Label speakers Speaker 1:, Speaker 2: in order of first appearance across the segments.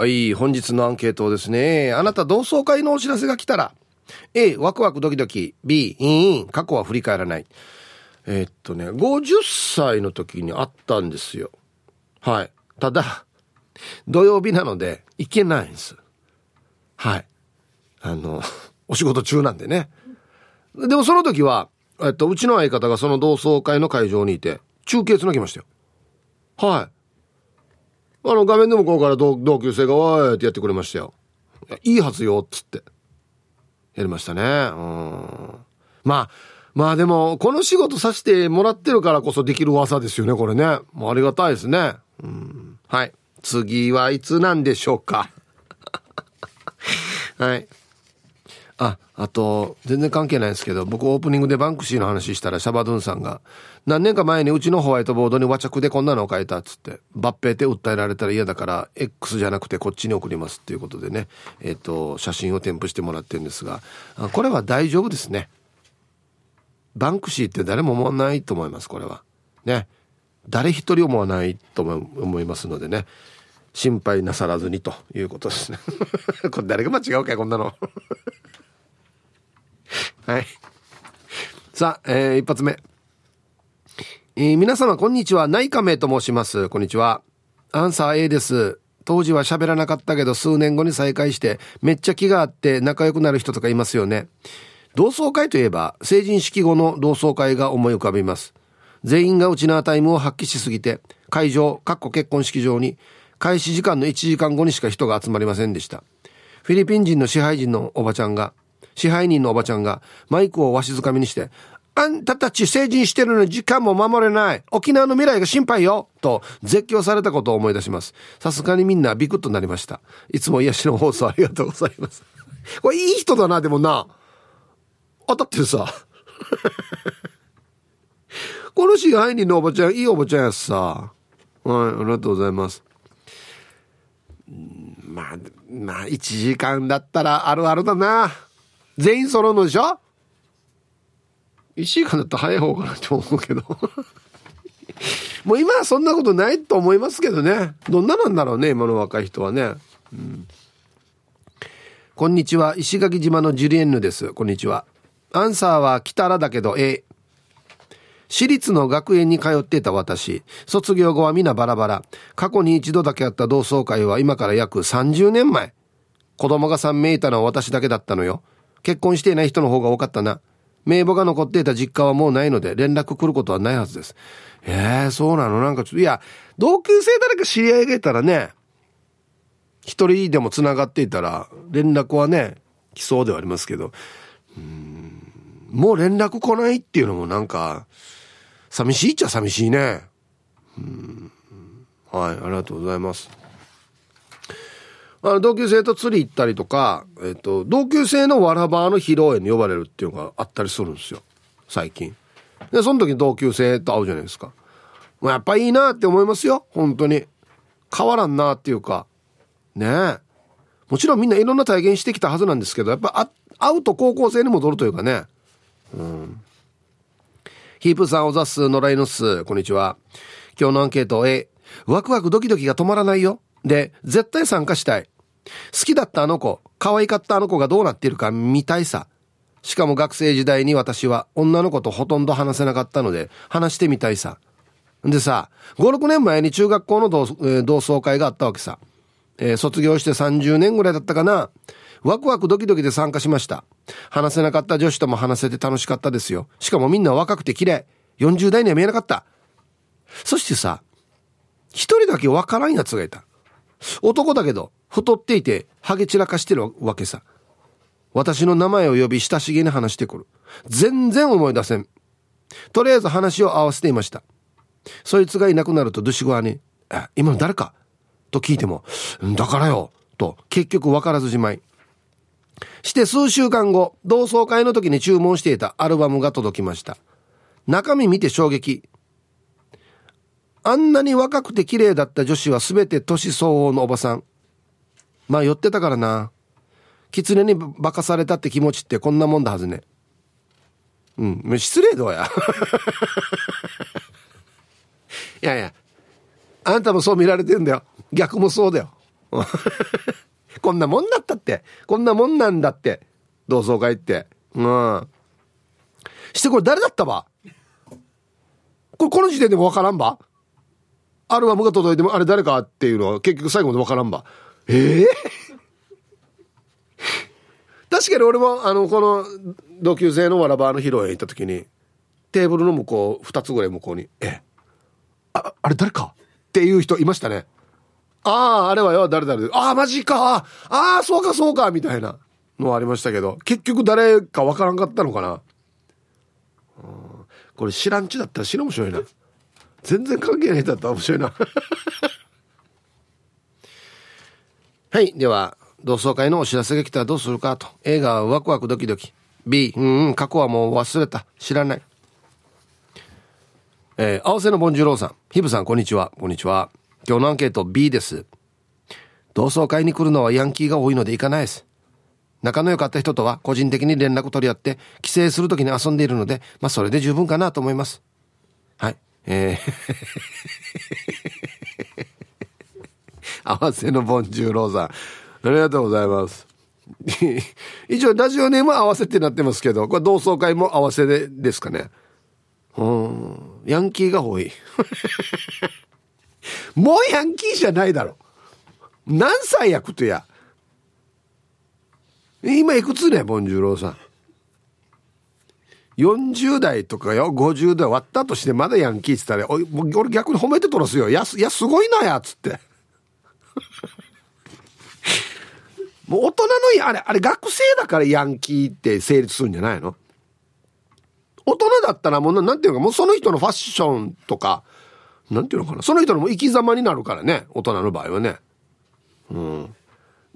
Speaker 1: はい、本日のアンケートですね。あなた同窓会のお知らせが来たら、A、ワクワクドキドキ、B、インイン、過去は振り返らない。えーっとね、50歳の時にあったんですよ。はい。ただ、土曜日なので行けないんです。はい。あの、お仕事中なんでね。でもその時は、えっと、うちの相方がその同窓会の会場にいて、中継つなぎましたよ。はい。あの、画面でもこうから同級生が、おいってやってくれましたよ。いいいはずよ、っつって。やりましたね。うん。まあ、まあでも、この仕事させてもらってるからこそできる技ですよね、これね。もうありがたいですね。うん。はい。次はいつなんでしょうか。はい。あ、あと、全然関係ないですけど、僕オープニングでバンクシーの話したらシャバドゥンさんが、何年か前にうちのホワイトボードに和着でこんなのを書いたっつって、抜兵って訴えられたら嫌だから、X じゃなくてこっちに送りますっていうことでね、えっ、と、写真を添付してもらってるんですが、これは大丈夫ですね。バンクシーって誰も思わないと思います、これは。ね。誰一人思わないと思いますのでね。心配なさらずにということですね。これ誰が間違うか、こんなの。はい。さあ、えー、一発目。えー皆様、こんにちは。内科名と申します。こんにちは。アンサー A です。当時は喋らなかったけど、数年後に再会して、めっちゃ気があって仲良くなる人とかいますよね。同窓会といえば、成人式後の同窓会が思い浮かびます。全員がウチナータイムを発揮しすぎて、会場、かっこ結婚式場に、開始時間の1時間後にしか人が集まりませんでした。フィリピン人の支配人のおばちゃんが、支配人のおばちゃんがマイクをわしづかみにして、あんたたち成人してるのに時間も守れない。沖縄の未来が心配よ。と絶叫されたことを思い出します。さすがにみんなビクッとなりました。いつも癒しの放送ありがとうございます。これいい人だな、でもな。当たってるさ。この支配人のおばちゃん、いいおばちゃんやしさ。はい、ありがとうございます。まあ、まあ、1時間だったらあるあるだな。全員揃うのでしょ ?1 時間だったら早い方かなと思うけど。もう今はそんなことないと思いますけどね。どんななんだろうね、今の若い人はね。うん、こんにちは、石垣島のジュリエンヌです。こんにちは。アンサーは来たらだけど A。私立の学園に通っていた私。卒業後は皆バラバラ。過去に一度だけあった同窓会は今から約30年前。子供が3名いたのは私だけだったのよ。結婚していない人の方が多かったな。名簿が残っていた実家はもうないので連絡来ることはないはずです。ええそうなの？なんかちょっと、いや、同級生誰か知り合いがいたらね、一人でも繋がっていたら連絡はね、来そうではありますけど、もう連絡来ないっていうのもなんか、寂しいっちゃ寂しいね。うんはい、ありがとうございます。あの、同級生と釣り行ったりとか、えっと、同級生のわらばの披露宴に呼ばれるっていうのがあったりするんですよ。最近。で、その時同級生と会うじゃないですか。もうやっぱいいなって思いますよ。本当に。変わらんなっていうか。ねえ。もちろんみんないろんな体験してきたはずなんですけど、やっぱ会うと高校生に戻るというかね。うん。ヒープさん、おざっす、野良犬っす。こんにちは。今日のアンケート A。ワクワクドキドキが止まらないよ。で、絶対参加したい。好きだったあの子、可愛かったあの子がどうなっているか見たいさ。しかも学生時代に私は女の子とほとんど話せなかったので、話してみたいさ。でさ、5、6年前に中学校の同,、同窓会があったわけさ。えー卒業して30年ぐらいだったかな。ワクワクドキドキで参加しました。話せなかった女子とも話せて楽しかったですよ。しかもみんな若くて綺麗。40代には見えなかった。そしてさ、一人だけわからん奴がいた。男だけど、太っていて、ハゲ散らかしてるわけさ。私の名前を呼び親しげに話してくる。全然思い出せん。とりあえず話を合わせていました。そいつがいなくなるとドゥシゴアに、え、今の誰か？と聞いても、だからよ。と、結局分からずじまい。して数週間後、同窓会の時に注文していたアルバムが届きました。中身見て衝撃。あんなに若くて綺麗だった女子は全て年相応のおばさん。まあ寄ってたからな。狐に化かされたって気持ちってこんなもんだはずね。うん、失礼どうや。いやいや、あんたもそう見られてんだよ。逆もそうだよ。こんなもんだったって。こんなもんなんだって。同窓会って。うん。してこれ誰だったば？これこの時点でもわからんば？アルバムが届いてもあれ誰かっていうのは結局最後までわからんば。ええー、確かに俺もあのこの同級生のわらばの披露宴行った時にテーブルの向こう2つぐらい向こうに「えああれ誰か?」っていう人いましたね。ああ、あれはよ、誰誰ああ、マジか。ああ、そうか、そうか、みたいなのはありましたけど、結局誰かわからんかったのかな。これ知らんちだったら死ぬ面白いな。全然関係ないだったら面白いな。はい。では、同窓会のお知らせが来たらどうするかと。映画はワクワクドキドキ。B、うん、うん、過去はもう忘れた。知らない。えー、合わせのボンジュローさん。ヒブさん、こんにちは。こんにちは。今日のアンケート B です。同窓会に来るのはヤンキーが多いので行かないです。仲の良かった人とは個人的に連絡取り合って帰省するときに遊んでいるので、まあそれで十分かなと思います。はい。えー 合わせのボンジューローさん。ありがとうございます。一応ラジオネームは合わせってなってますけど、これ同窓会も合わせでですかね。うん。ヤンキーが多い。もうヤンキーじゃないだろ。何歳やくとや。今いくつね、ボンジューローさん。40代とかよ、50代割ったとしてまだヤンキーって言ったら、俺逆に褒めてとらすよ。いや、いや、すごいなや、つって。もう大人の、あれ、あれ学生だからヤンキーって成立するんじゃないの？大人だったらもうなんていうか、もうその人のファッションとか、なんていうのかな。その人の生き様になるからね。大人の場合はね。うん。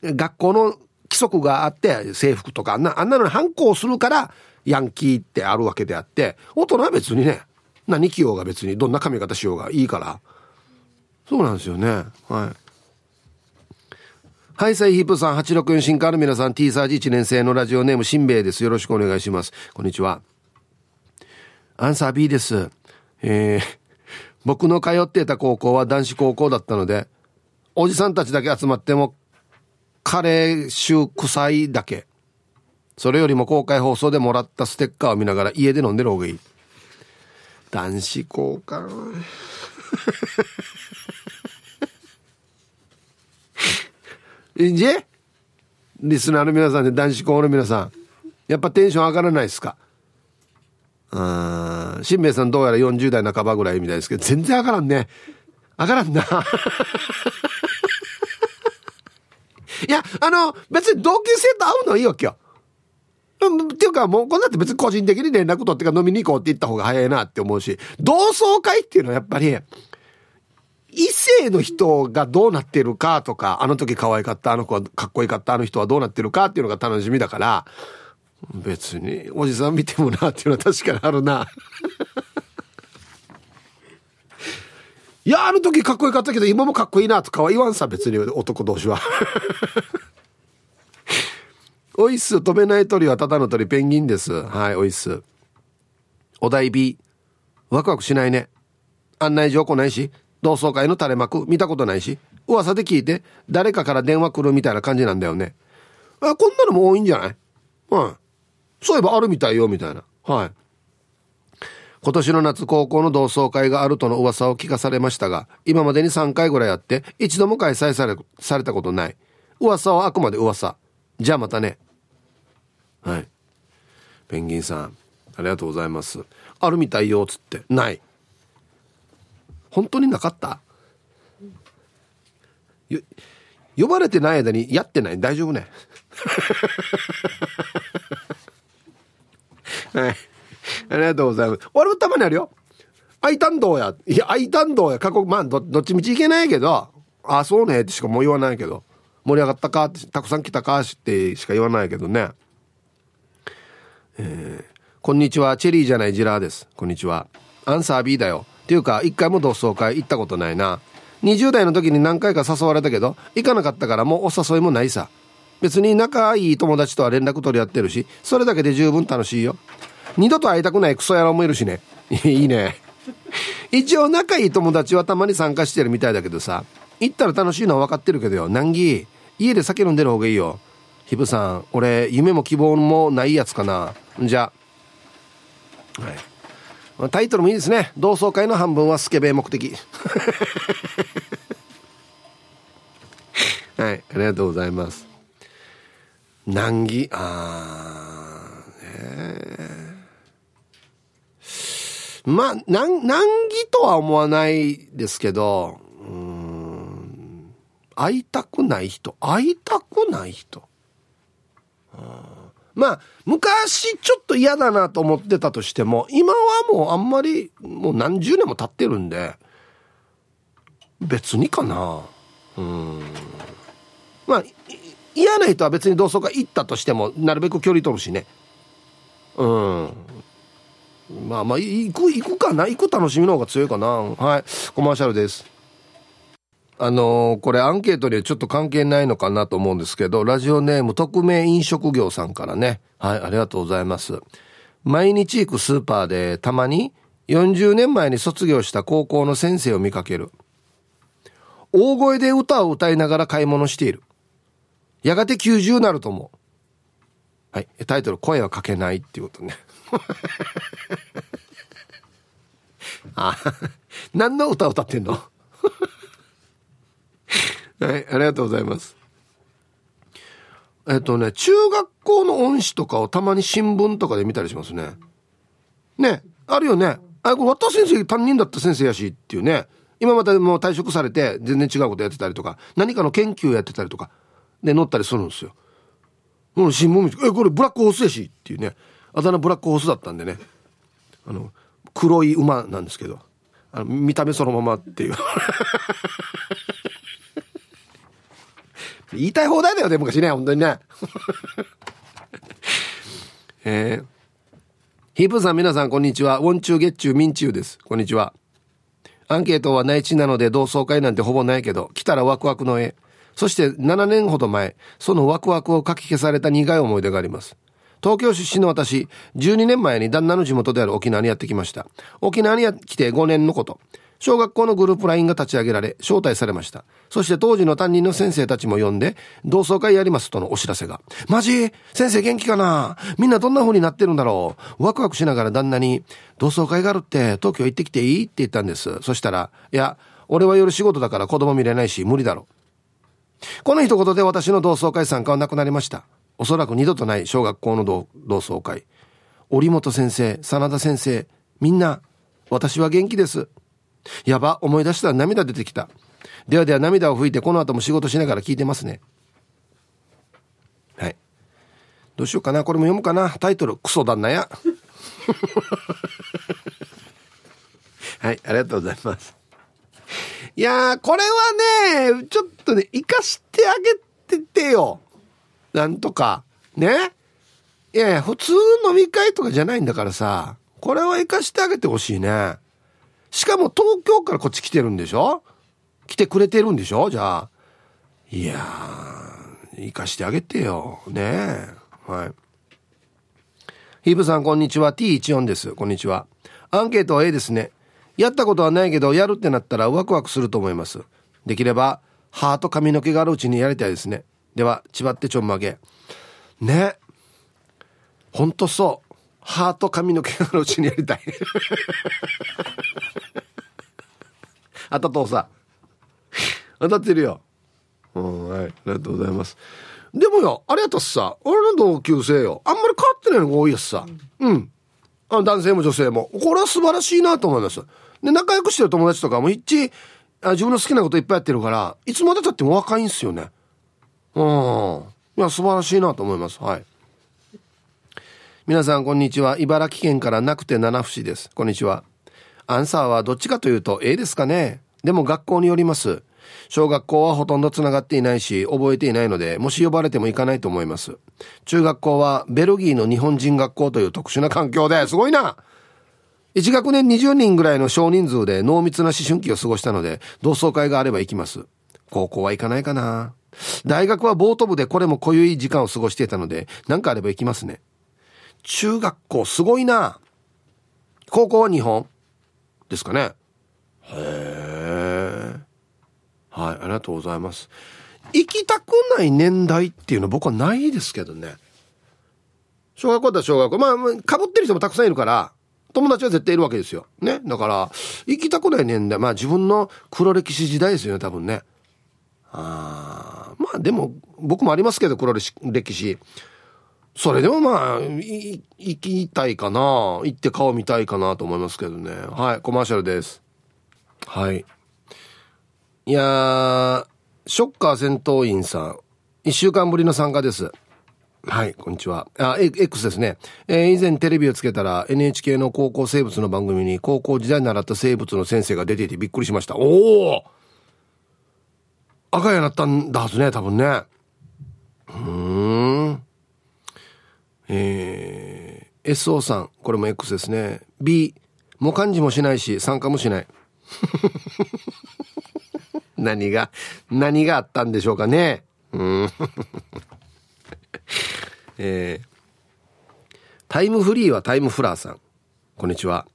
Speaker 1: 学校の規則があって、制服とか、あんな、あんなのに反抗するから、ヤンキーってあるわけであって、大人は別にね、何着ようが別に、どんな髪型しようがいいから。そうなんですよね。はい。はい、サイヒープさん、864新カーの皆さん、T サージ1年生のラジオネーム、しんべヱです。よろしくお願いします。こんにちは。アンサー B です。えー、僕の通っていた高校は男子高校だったので、おじさんたちだけ集まっても、カレー臭臭いだけ。それよりも公開放送でもらったステッカーを見ながら家で飲んでる方がいい。男子校か。いいんじリスナーの皆さんで男子校の皆さん。やっぱテンション上がらないですか？うん。しんべヱさんどうやら40代半ばぐらいみたいですけど、全然上がらんね。上がらんな。いや、あの、別に同級生と会うのはいいわけよ。っていうかもうこんなって別に個人的に連絡取ってか飲みに行こうって言った方が早いなって思うし、同窓会っていうのはやっぱり、異性の人がどうなってるかとか、あの時可愛かった、あの子はかっこよかった、あの人はどうなってるかっていうのが楽しみだから、別におじさん見てもなっていうのは確かにあるな。いや、あの時かっこよかったけど、今もかっこいいなとかは言わんさ、別に男同士は。おいっす、飛べない鳥はただの鳥、ペンギンです。はい、おいっす。お題 B。ワクワクしないね。案内状来ないし、同窓会の垂れ幕見たことないし、噂で聞いて、誰かから電話来るみたいな感じなんだよね。あ、こんなのも多いんじゃない？はい。そういえばあるみたいよ、みたいな。はい。今年の夏高校の同窓会があるとの噂を聞かされましたが、今までに3回ぐらいあって、一度も開催され、されたことない。噂はあくまで噂。じゃあまたね。はい。ペンギンさん、ありがとうございます。あるみたいよ、つって。ない。本当になかった？呼ばれてない間にやってない？大丈夫ね？はい。ありがとうございます。俺もたまにあるよ。愛担当や。いや、愛担当や。過去、まあど、どっちみちいけないけど、ああ、そうねってしかもう言わないけど。盛り上がったかって、たくさん来たかってしか言わないけどね。えー、こんにちは。チェリーじゃないジラーです。こんにちは。アンサー B だよ。っていうか、一回も同窓会行ったことないな。20代の時に何回か誘われたけど、行かなかったからもうお誘いもないさ。別に仲いい友達とは連絡取り合ってるし、それだけで十分楽しいよ。二度と会いたくないクソ野郎もいるしね。いいね。一応仲いい友達はたまに参加してるみたいだけどさ、行ったら楽しいのは分かってるけどよ難儀家で酒飲んでる方がいいよ。ひぶさん俺夢も希望もないやつかな。じゃあ。はい。タイトルもいいですね。同窓会の半分はスケベ目的。はいありがとうございます。難儀。あーねまあ難難儀とは思わないですけど会いたくない人会いたくない人。まあ昔ちょっと嫌だなと思ってたとしても今はもうあんまりもう何十年も経ってるんで別にかな。うん。まあ嫌な人は別に同窓会行ったとしてもなるべく距離取るしね。うん。まあまあ行く行くかな？行く楽しみの方が強いかな。はい。コマーシャルです。あのー、これアンケートにはちょっと関係ないのかなと思うんですけどラジオネーム匿名飲食業さんからねはいありがとうございます毎日行くスーパーでたまに40年前に卒業した高校の先生を見かける大声で歌を歌いながら買い物しているやがて90なると思う。はい。タイトル、声はかけないっていうことね。あ、何の歌を歌ってんの？はい、ありがとうございます。えっとね、中学校の恩師とかをたまに新聞とかで見たりしますね。ね、あるよね。あ、これ、渡先生担任だった先生やしっていうね。今またもう退職されて全然違うことやってたりとか、何かの研究やってたりとか。で乗ったりするんですよ。もう新聞見て、え、これブラックホースやしっていうね、あだ名ブラックホースだったんでね、あの、黒い馬なんですけど、あの見た目そのままっていう。言いたい放題だよね、昔ね、本当にね。えー、ヒープさん皆さんこんにちは。ウォンチューゲッチューミンチューです。こんにちは。アンケートは内地なので同窓会なんてほぼないけど、来たらワクワクの絵。そして7年ほど前、そのワクワクをかき消された苦い思い出があります。東京出身の私、12年前に旦那の地元である沖縄にやってきました。沖縄に来て5年のこと。小学校のグループ LINE が立ち上げられ、招待されました。そして当時の担任の先生たちも呼んで、同窓会やりますとのお知らせが。マジ？先生元気かな？みんなどんな風になってるんだろう？ワクワクしながら旦那に、同窓会があるって東京行ってきていい？って言ったんです。そしたら、いや、俺は夜仕事だから子供見れないし無理だろ。この一言で私の同窓会参加はなくなりました。おそらく二度とない小学校の同窓会。折本先生、真田先生、みんな、私は元気です。やば、思い出したら涙出てきた。ではでは涙を拭いてこの後も仕事しながら聞いてますね。はい。どうしようかな。これも読むかな。タイトル、クソ旦那や。はい、ありがとうございます。いやー、これはね、ちょっとね、生かしてあげててよ。なんとか。ねいやいや、普通飲み会とかじゃないんだからさ、これは生かしてあげてほしいね。しかも東京からこっち来てるんでしょ？来てくれてるんでしょ？じゃあ。いやー、生かしてあげてよ。ねえはい。ヒーブさん、こんにちは。T14 です。こんにちは。アンケートは A ですね。やったことはないけどやるってなったらワクワクすると思いますできれば歯と髪の毛があるうちにやりたいですねでは千葉ってちょんまげねほんとそう歯と髪の毛があるうちにやりたい。あたとうさ当たってるよ。うんはい。ありがとうございます。でもよあれやったっさ俺の同級生よ。あんまり変わってないのが多いやつさ。うん。あの男性も女性も。これは素晴らしいなと思います。で、仲良くしてる友達とかも一致、あ自分の好きなこといっぱいやってるから、いつまでたっても若いんすよね。うん。いや、素晴らしいなと思います。はい。皆さん、こんにちは。茨城県からなくて七節です。こんにちは。アンサーはどっちかというと A ですかね。でも学校によります。小学校はほとんど繋がっていないし、覚えていないので、もし呼ばれても行かないと思います。中学校はベルギーの日本人学校という特殊な環境ですごいな1学年20人ぐらいの少人数で濃密な思春期を過ごしたので、同窓会があれば行きます。高校は行かないかな。大学はボート部でこれも濃ゆい時間を過ごしていたので、何かあれば行きますね。中学校すごいな。高校は日本ですかね。へえ。はい、ありがとうございます。行きたくない年代っていうのは僕はないですけどね。小学校だ小学校。まあ、かぶってる人もたくさんいるから、友達は絶対いるわけですよ。ね。だから、行きたくない年代。まあ自分の黒歴史時代ですよね、多分ね。あまあでも、僕もありますけど、黒歴史。それでもまあ、行きたいかな。行って顔見たいかなと思いますけどね。はい、コマーシャルです。はい。いやー、ショッカー戦闘員さん。一週間ぶりの参加です。はい、こんにちは。あ、X ですね。えー、以前テレビをつけたら NHK の高校生物の番組に高校時代に習った生物の先生が出ていてびっくりしました。おお赤やなったんだはずね、多分ね。うん。えー、SO さん、これも X ですね。B、もう漢字もしないし、参加もしない。何が、何があったんでしょうかね。うん。えー、タイムフリーはタイムフラーさん。こんにちは。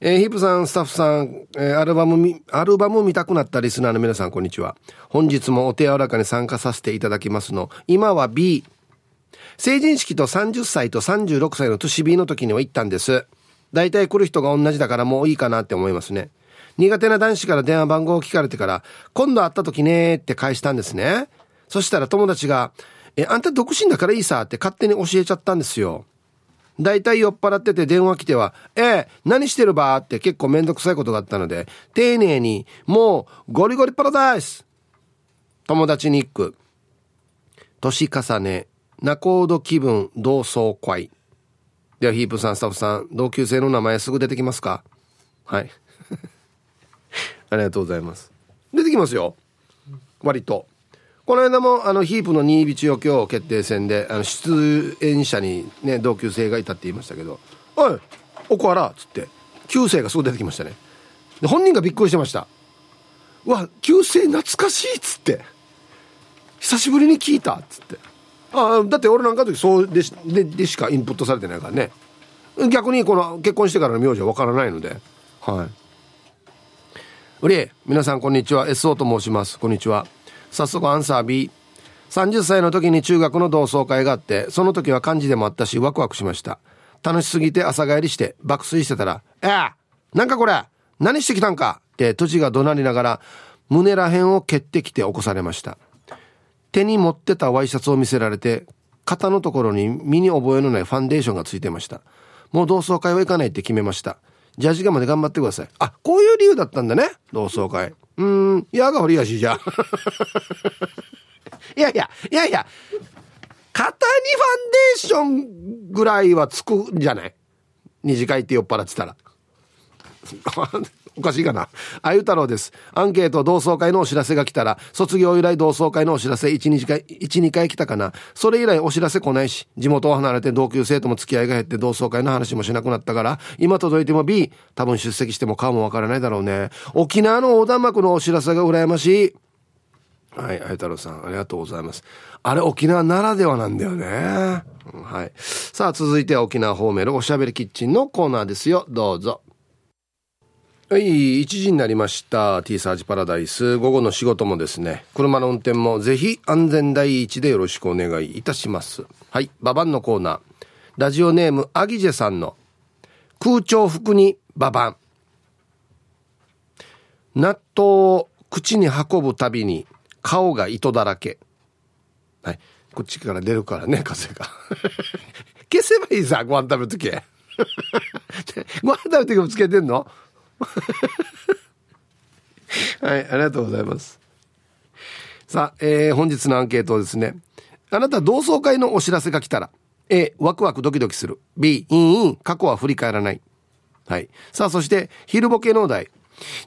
Speaker 1: えー、ヒップさん、スタッフさん、えー、アルバムみ、アルバム見たくなったリスナーの皆さん、こんにちは。本日もお手柔らかに参加させていただきますの。今は B。成人式と30歳と36歳の年 B の時には行ったんです。大体来る人が同じだからもういいかなって思いますね。苦手な男子から電話番号を聞かれてから、今度会った時ねって返したんですね。そしたら友達が、え、あんた独身だからいいさって勝手に教えちゃったんですよ。大体酔っ払ってて電話来ては、ええ、何してるば？って結構めんどくさいことがあったので、丁寧に、もう、ゴリゴリパラダイス友達に行く。年重ね、仲人気分同窓会。では、ヒープさん、スタッフさん、同級生の名前すぐ出てきますか？はい。ありがとうございます。出てきますよ。割と。この間もあのヒープの新ビチ余興決定戦であの出演者にね同級生がいたって言いましたけど「おいおこわら」っつって旧姓がすぐ出てきましたねで本人がびっくりしてました「うわ旧姓懐かしい」っつって「久しぶりに聞いた」っつってあだって俺なんかの時そうでしででしかインプットされてないからね。逆にこの結婚してからの名字は分からないので。はい。うり皆さんこんにちは。SO と申します。こんにちは。早速アンサー B 30歳の時に中学の同窓会があってその時は漢字でもあったしワクワクしました。楽しすぎて朝帰りして爆睡してたら「えー、なんかこれ何してきたんか?」って土地が怒鳴りながら胸らへんを蹴ってきて起こされました。手に持ってたワイシャツを見せられて肩のところに身に覚えのないファンデーションがついてました。もう同窓会は行かないって決めました。ジャージガまで頑張ってください。あこういう理由だったんだね。同窓会。うん、やがほりやしじゃ。いやいや、いやいや、肩にファンデーションぐらいはつくんじゃない？二次会って酔っ払ってたら。おかしいかな。あゆ太郎です。アンケート同窓会のお知らせが来たら、卒業以来同窓会のお知らせ1、2回、1、2回来たかな。それ以来お知らせ来ないし、地元を離れて同級生とも付き合いが減って同窓会の話もしなくなったから、今届いても B、多分出席しても顔もわからないだろうね。沖縄の横断幕のお知らせが羨ましい。はい、あゆ太郎さん、ありがとうございます。あれ、沖縄ならではなんだよね。はい。さあ、続いては沖縄方面のおしゃべりキッチンのコーナーですよ。どうぞ。はい、1時になりました。T サージパラダイス。午後の仕事もですね、車の運転もぜひ安全第一でよろしくお願いいたします。はい、ババンのコーナー。ラジオネーム、アギジェさんの空調服にババン。納豆を口に運ぶたびに顔が糸だらけ。はい、こっちから出るからね、風が。消せばいいさ、ご飯食べるとき。ご飯食べるときもつけてんの？はい、ありがとうございます。さあ、えー、本日のアンケートですね。あなた同窓会のお知らせが来たら、A、ワクワクドキドキする。B、インイン、過去は振り返らない。はい。さあ、そして、昼ボケのお題。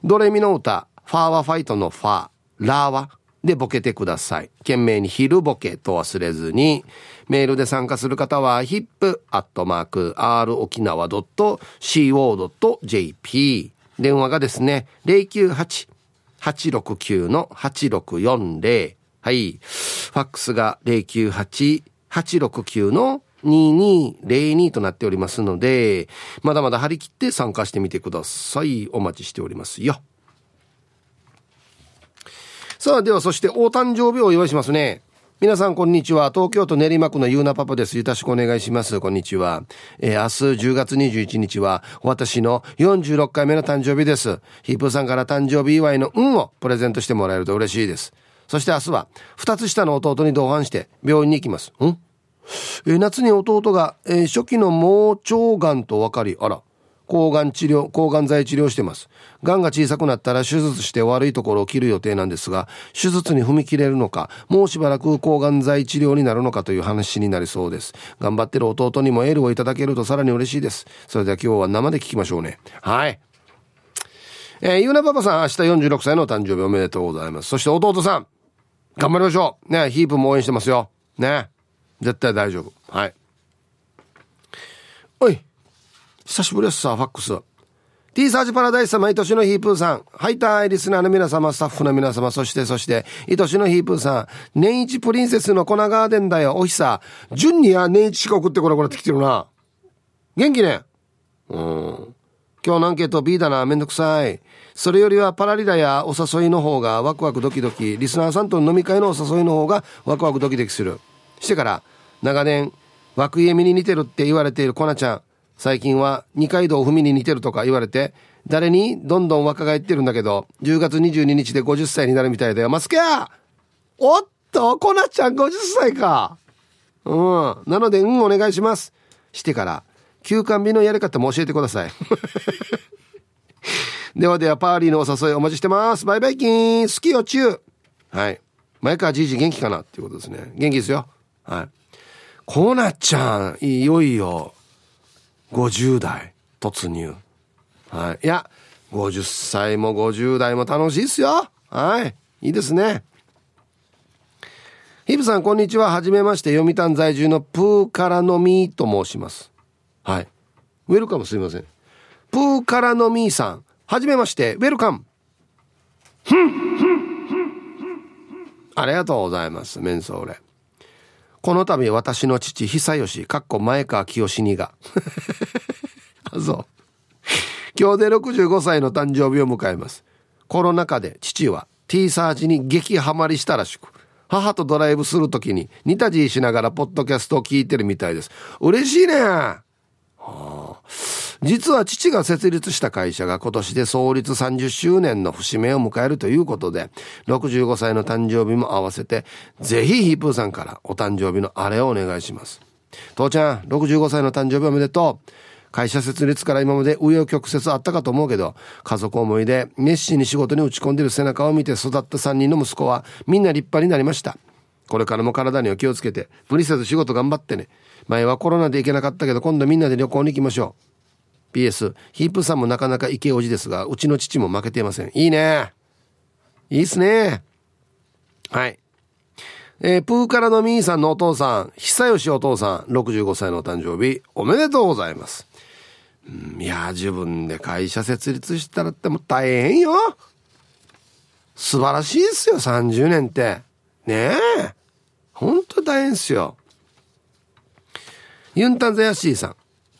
Speaker 1: ドレミの歌、ファーはファイトのファー、ラーは？でボケてください。懸命に昼ボケと忘れずに、メールで参加する方は、hip.r 沖縄 .co.jp 電話がですね、098-869-8640。はい。ファックスが098-869の2202となっておりますので、まだまだ張り切って参加してみてください。お待ちしておりますよ。さあ、ではそしてお誕生日をお祝いしますね。皆さん、こんにちは。東京都練馬区のゆうなパパです。よろしくお願いします。こんにちは。えー、明日10月21日は、私の46回目の誕生日です。ヒープさんから誕生日祝いの運をプレゼントしてもらえると嬉しいです。そして明日は、2つ下の弟に同伴して病院に行きます。ん？えー、夏に弟が、えー、初期の盲腸がんと分かり、あら、抗がん治療、抗がん剤治療してます。がんが小さくなったら手術して悪いところを切る予定なんですが、手術に踏み切れるのか、もうしばらく抗がん剤治療になるのかという話になりそうです。頑張ってる弟にもエールをいただけるとさらに嬉しいです。それでは今日は生で聞きましょうね。はい。えー、ゆうなパパさん、明日46歳の誕生日おめでとうございます。そして弟さん、頑張りましょう。ね、ヒープも応援してますよ。ね。絶対大丈夫。はい。おい。久しぶりですさ、ファックス。T サージパラダイス毎年のヒープーさん、ハイターリスナーの皆様、スタッフの皆様、そして、そして、愛しのヒープーさん、年一プリンセスの粉ガーデンだよ、おひさ。順には年一しか送ってこなくなってきてるな。元気ね。うん。今日のアンケート B だな、めんどくさい。それよりはパラリラやお誘いの方がワクワクドキドキ、リスナーさんとの飲み会のお誘いの方がワクワクドキドキする。してから、長年、枠家見に似てるって言われているコナちゃん。最近は二階堂ふみに似てるとか言われて、誰にどんどん若返ってるんだけど、10月22日で50歳になるみたいだよ。マスケアおっと、コナちゃん50歳か。うん。なので、うん、お願いします。してから、休館日のやり方も教えてください。ではでは、パーリーのお誘いお待ちしてます。バイバイキン好きよ、チューはい。前川じいじ元気かな？っていうことですね。元気ですよ。はい。コナちゃん、いよいよ、50代突入。はい。いや、50歳も50代も楽しいっすよ。はい。いいですね。ヒブさん、こんにちは。はじめまして、読谷在住のプーカラノミーと申します。はい。ウェルカムすいません。プーカラノミーさん、はじめまして、ウェルカム。ありがとうございます。メンソーレ。この度私の父久吉かっこ前川清にが あそう。今日で65歳の誕生日を迎えます。コロナ禍で父は T サージに激ハマりしたらしく母とドライブするときに似たじしながらポッドキャストを聞いてるみたいです。嬉しいねはあ実は父が設立した会社が今年で創立30周年の節目を迎えるということで、65歳の誕生日も合わせて、ぜひヒープーさんからお誕生日のあれをお願いします。父ちゃん、65歳の誕生日おめでとう。会社設立から今まで紆余曲折あったかと思うけど、家族思いで熱心に仕事に打ち込んでる背中を見て育った3人の息子はみんな立派になりました。これからも体には気をつけて、無理せず仕事頑張ってね。前はコロナで行けなかったけど、今度みんなで旅行に行きましょう。PS、ヒープさんもなかなかイケおじですが、うちの父も負けていません。いいね。いいっすね。はい。えー、プーからのミーさんのお父さん、久吉お父さん、65歳のお誕生日、おめでとうございます。いや、自分で会社設立したらっても大変よ。素晴らしいっすよ、30年って。ねえ。ほんと大変っすよ。ユンタンザヤシーさん。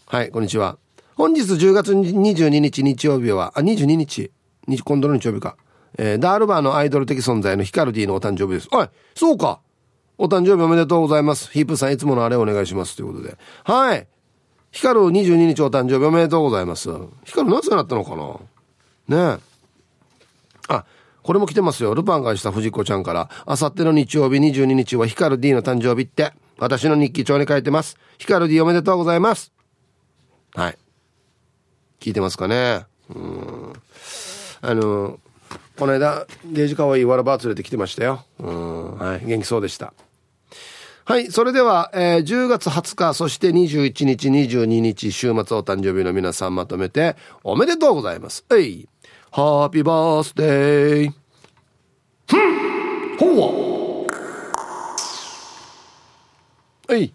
Speaker 1: はい、こんにちは。本日10月22日日曜日は、あ、22日、日今度の日曜日か。えー、ダールバーのアイドル的存在のヒカルディのお誕生日です。はい、そうか。お誕生日おめでとうございます。ヒープさんいつものあれお願いします。ということで。はい。ヒカル22日お誕生日おめでとうございます。ヒカル何歳になったのかな？ねえ。あ、これも来てますよ。ルパンがした藤子ちゃんから、あさっての日曜日22日はヒカル D の誕生日って、私の日記帳に書いてます。ヒカル D おめでとうございます。はい。聞いてますかね。うん。あのこの間デージかわいいわらば連れてきてましたよ。うん。はい。元気そうでした。はい。それでは、えー、10月20日そして21日22日週末お誕生日の皆さんまとめておめでとうございます。えい。ハッピーバースデーふん。ほうは。い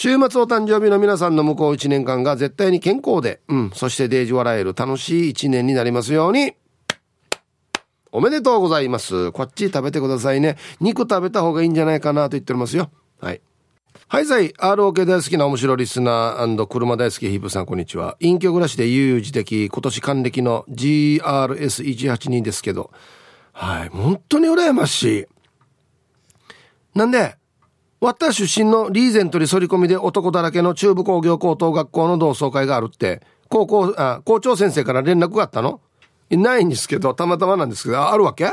Speaker 1: 週末お誕生日の皆さんの向こう1年間が絶対に健康で、うん、そしてデージ笑える楽しい1年になりますように。おめでとうございます。こっち食べてくださいね。肉食べた方がいいんじゃないかなと言っておりますよ。はい。はい、さい。ROK 大好きな面白リスナー車大好きヒープさん、こんにちは。隠居暮らしで悠々自適、今年還暦の GRS182 ですけど、はい。本当に羨ましい。なんで、私出身のリーゼントに反り込みで男だらけの中部工業高等学校の同窓会があるって、高校、あ、校長先生から連絡があったの？ないんですけど、たまたまなんですけど、あるわけ？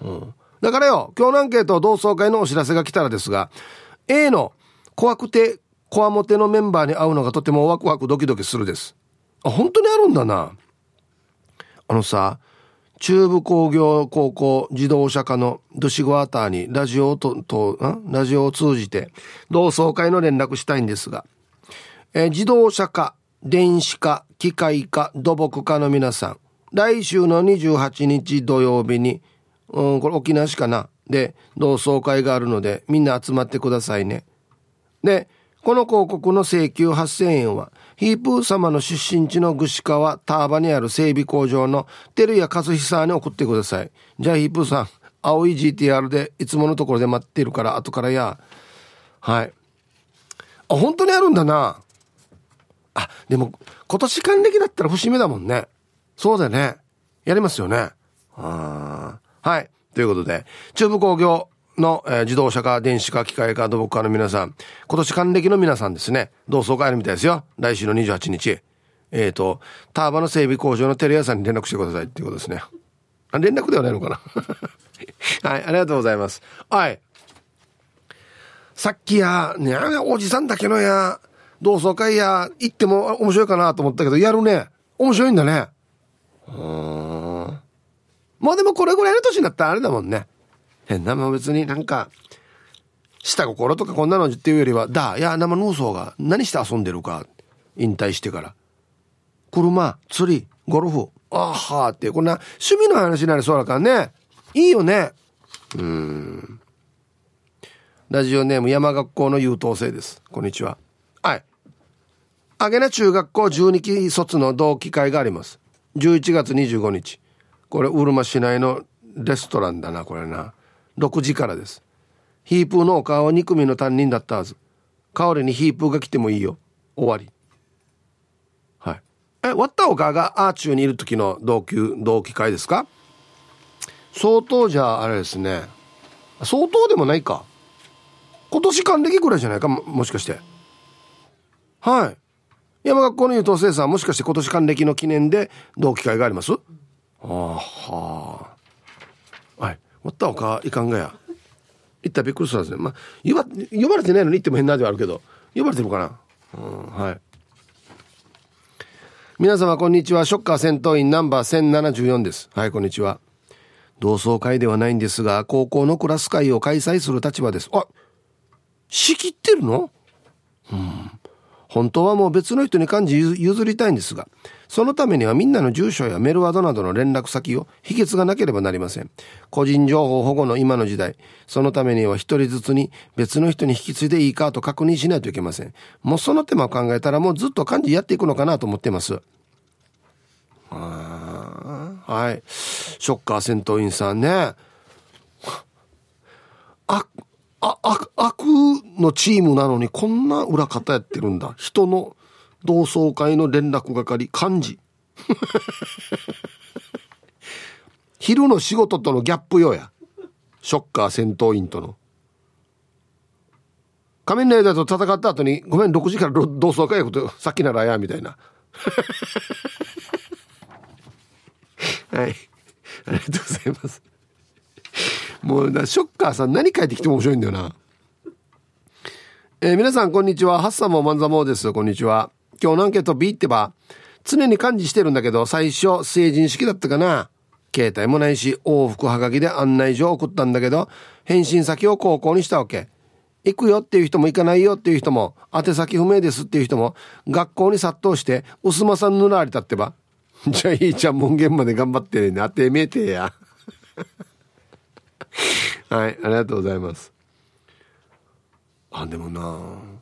Speaker 1: うん。だからよ、今日のアンケート同窓会のお知らせが来たらですが、A の怖くて、こわもてのメンバーに会うのがとてもワクワクドキドキするです。あ、本当にあるんだな。あのさ、中部工業高校自動車科のドシゴアターにラジオと、と、ラジオを通じて同窓会の連絡したいんですが、え、自動車科、電子科、機械科、土木科の皆さん、来週の28日土曜日に、うん、これ沖縄市かなで、同窓会があるので、みんな集まってくださいね。で、この広告の請求8000円は、ヒープー様の出身地の串川ターバにある整備工場の照屋和久に送ってください。じゃあヒープーさん、青い GTR でいつものところで待ってるから後からや。はい。あ、本当にあるんだな。あ、でも今年還暦だったら節目だもんね。そうだよね。やりますよね。あはい。ということで、中部工業の、えー、自動車か電子か機械か土木科の皆さん、今年還暦の皆さんですね、同窓会あるみたいですよ。来週の28日。えっ、ー、と、ターバの整備工場のテレ屋さんに連絡してくださいっていうことですね。あ、連絡ではないのかな はい、ありがとうございます。はい。さっきや、ね、おじさんだけのや、同窓会や、行っても面白いかなと思ったけど、やるね。面白いんだね。うん。まあでもこれぐらいの年になったらあれだもんね。変なも別になんか、下心とかこんなのっていうよりは、だ、いや、生農村が何して遊んでるか、引退してから。車、釣り、ゴルフ、あはーって、こんな趣味の話になりそうだからね。いいよね。うん。ラジオネーム山学校の優等生です。こんにちは。はい。あげな中学校12期卒の同期会があります。11月25日。これ、うるま市内のレストランだな、これな。6時からです。ヒープーのお母は2組の担任だったはず。代わりにヒープーが来てもいいよ。終わり。はい。え割ったお母がアーチューにいる時の同級同期会ですか？相当じゃあれですね。相当でもないか。今年還暦ぐらいじゃないか？ももしかして。はい。山学校の優等生さんもしかして今年還暦の記念で同期会があります？あはあはいおったおかいかんがや。行ったらびっくりするんですね。まあ呼ば呼ばれてないのに行っても変なではあるけど呼ばれてるかな。うんはい。皆様こんにちは。ショッカー戦闘員ナンバー1074です。はいこんにちは。同窓会ではないんですが高校のクラス会を開催する立場です。あ仕切ってるの？うん。本当はもう別の人に漢字譲りたいんですがそのためにはみんなの住所やメールワードなどの連絡先を秘訣がなければなりません。個人情報保護の今の時代、そのためには一人ずつに別の人に引き継いでいいかと確認しないといけません。もうその手間を考えたらもうずっと漢字やっていくのかなと思ってます。はい。ショッカー戦闘員さんね。あ、あ、あ、悪のチームなのにこんな裏方やってるんだ。人の同窓会の連絡係幹事。昼の仕事とのギャップよや。ショッカー戦闘員との。仮面ライダーと戦った後にごめん6時から同窓会やことさっきならやみたいな。はい。ありがとうございます。もうショッカーさん何書いてきても面白いんだよな。えー、皆さんこんにちは。ハッサモマンザモーです。こんにちは。今日のアンケート B ってば、常に感じしてるんだけど、最初、成人式だったかな。携帯もないし、往復はがきで案内状送ったんだけど、返信先を高校にしたわけ。行くよっていう人も行かないよっていう人も、宛先不明ですっていう人も、学校に殺到して、薄間さん塗られたってば。じゃあいいじゃん、門限まで頑張ってね。当てめえてや。はい、ありがとうございます。あ、でもな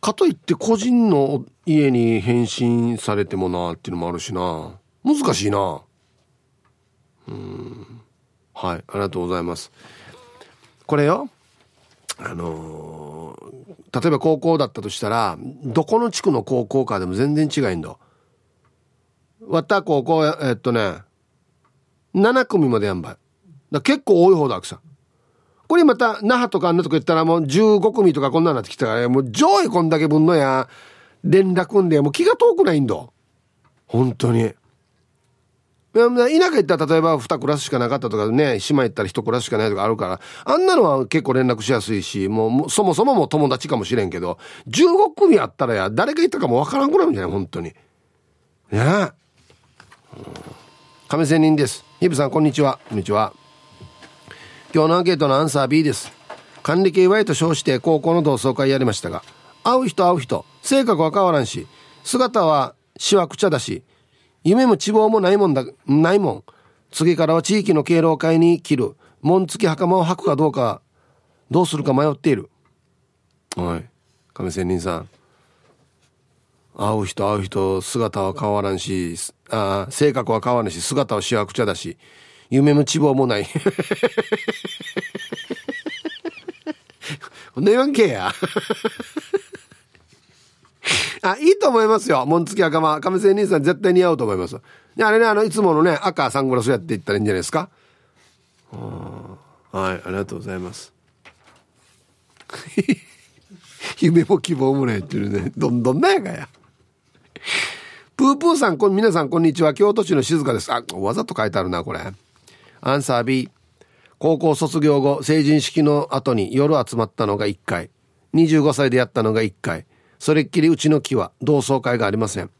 Speaker 1: かといって個人の家に返信されてもなっていうのもあるしな。難しいな。うん。はいありがとうございます。これよ。あのー、例えば高校だったとしたらどこの地区の高校かでも全然違いんだ。わった高校えっとね7組までやんばい。だ結構多い方だ、さん。これまた、那覇とかあんなとこ行ったらもう15組とかこんなになってきたから、もう上位こんだけ分のや、連絡んで、もう気が遠くないんだ。本当に。田舎行ったら例えば2クラスしかなかったとかね、島行ったら1クラスしかないとかあるから、あんなのは結構連絡しやすいし、もうそもそもも友達かもしれんけど、15組あったらや、誰が行ったかもわからんくなるんじゃない本当に。ねえ。亀仙人です。ヒブさん、こんにちは。こんにちは。今日のアンケートのアンサー B です。管理系 Y と称して高校の同窓会やりましたが会う人会う人性格は変わらんし姿はしわくちゃだし夢も希望もないもんだないもん。次からは地域の敬老会に着る。紋付き袴を履くかどうかどうするか迷っている。おい亀仙人さん。会う人会う人姿は変わらんしあ性格は変わらんし姿はしわくちゃだし夢も希望もない。こんな言わんけや。あ、いいと思いますよ。紋付き赤間亀仙人さん絶対似合うと思います。で、あれね、あの、いつものね、赤サングラスやっていったらいいんじゃないですか。はい、ありがとうございます。夢も希望もないっていうね、どんどんなやかや。プープーさん、こん、皆さん、こんにちは。京都市の静香です。あ、わざと書いてあるな、これ。アンサー B 高校卒業後成人式の後に夜集まったのが1回。25歳でやったのが1回。それっきりうちの木は同窓会がありません。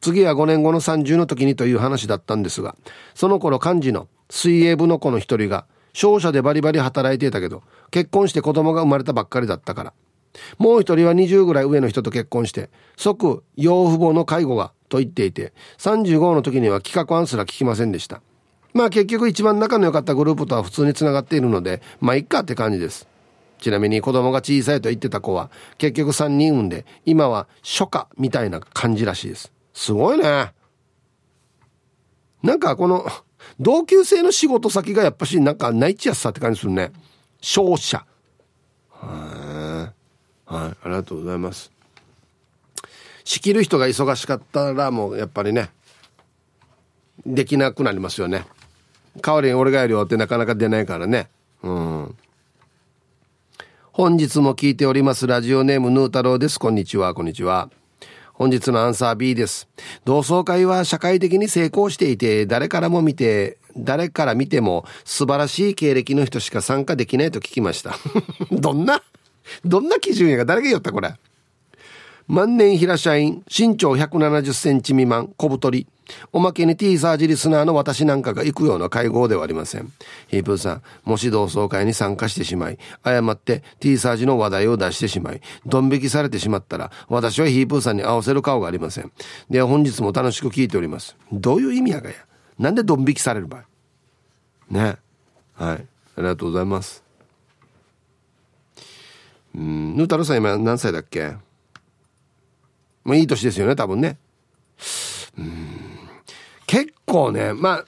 Speaker 1: 次は5年後の30の時にという話だったんですがその頃幹事の水泳部の子の一人が商社でバリバリ働いていたけど結婚して子供が生まれたばっかりだったから。もう一人は20ぐらい上の人と結婚して即養父母の介護がと言っていて35の時には企画案すら聞きませんでした。まあ結局一番仲の良かったグループとは普通につながっているので、まあいっかって感じです。ちなみに子供が小さいと言ってた子は結局3人産んで、今は初夏みたいな感じらしいです。すごいね。なんかこの、同級生の仕事先がやっぱしなんか内地やすさって感じするね。商社。はい、はい、ありがとうございます。仕切る人が忙しかったらもうやっぱりね、できなくなりますよね。代わりに俺がやるよってなかなか出ないからね。うん。本日も聞いておりますラジオネームヌー太郎です。こんにちは、こんにちは。本日のアンサー B です。同窓会は社会的に成功していて、誰からも見て、誰から見ても素晴らしい経歴の人しか参加できないと聞きました。どんな、どんな基準やが？誰が言ったこれ？万年平社員、身長170センチ未満、小太り。おまけに T サージリスナーの私なんかが行くような会合ではありません。ヒープーさん、もし同窓会に参加してしまい、誤って T サージの話題を出してしまい、ドン引きされてしまったら、私はヒープーさんに合わせる顔がありません。では本日も楽しく聞いております。どういう意味やがや。なんでドン引きされる場合ね。はい。ありがとうございます。うん、ヌータロさん今何歳だっけ？もういい年ですよね、多分ね。うん結構ねまあ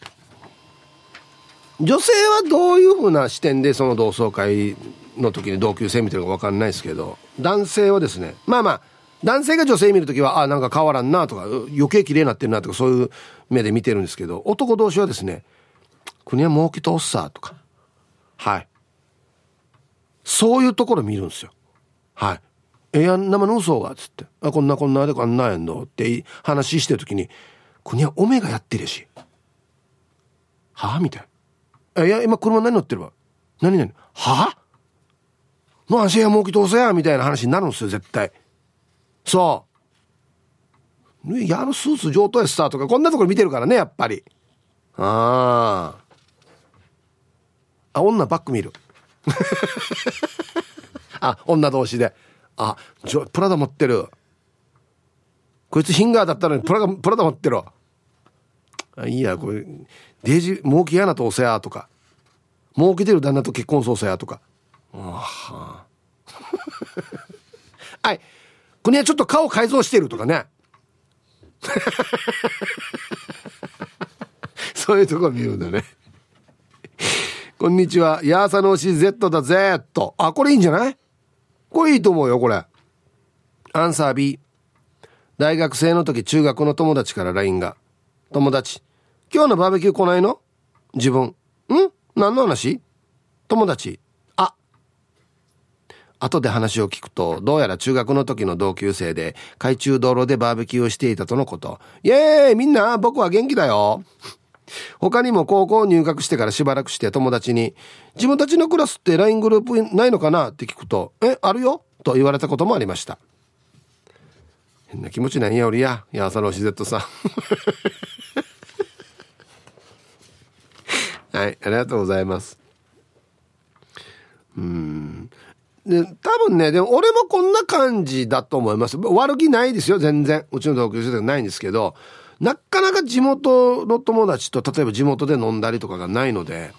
Speaker 1: 女性はどういうふうな視点でその同窓会の時に同級生見てるか分かんないですけど男性はですねまあまあ男性が女性見る時はあなんか変わらんなとか余計綺麗になってるなとかそういう目で見てるんですけど男同士はですね「国は儲けとおっさ」とかはい。そういうところ見るんですよ。はい「えやん生の嘘が」っつって「あこんなこんなでこんなやんの」って話してる時に国はオメガやってるし。はあ？みたいな。いや、今車何乗ってるわ。何何？はあ？の足やもうき通せやみたいな話になるんですよ、絶対。そう。いや、あのスーツ上等やスターとか、こんなところ見てるからね、やっぱり。ああ。あ、女バック見る。あ、女同士で。あ、プラダ持ってる。こいつヒンガーだったのにプラプラダ持ってるわ。いいや、これ、デージ、儲けやなとおせやとか、儲けてる旦那と結婚そうせやとか。あは い。国はちょっと顔改造してるとかね。そういうとこ見るんだね。こんにちは。ヤーサノーシ Z だ Z。あ、これいいんじゃない？これいいと思うよ、これ。アンサー B。大学生の時中学の友達から LINE が。友達、今日のバーベキュー来ないの？自分。ん？何の話？友達あ後で話を聞くと、どうやら中学の時の同級生で、海中道路でバーベキューをしていたとのこと。イエーイみんな僕は元気だよ他にも高校入学してからしばらくして友達に、自分たちのクラスって LINE グループないのかな？って聞くと、え、あるよ？と言われたこともありました。変な気持ちないやおりや。いや、朝の CZ さん。はい、ありがとうございます。うん。で、多分ね、でも俺もこんな感じだと思います。悪気ないですよ、全然。うちの同級生ではないんですけど、なかなか地元の友達と、例えば地元で飲んだりとかがないので、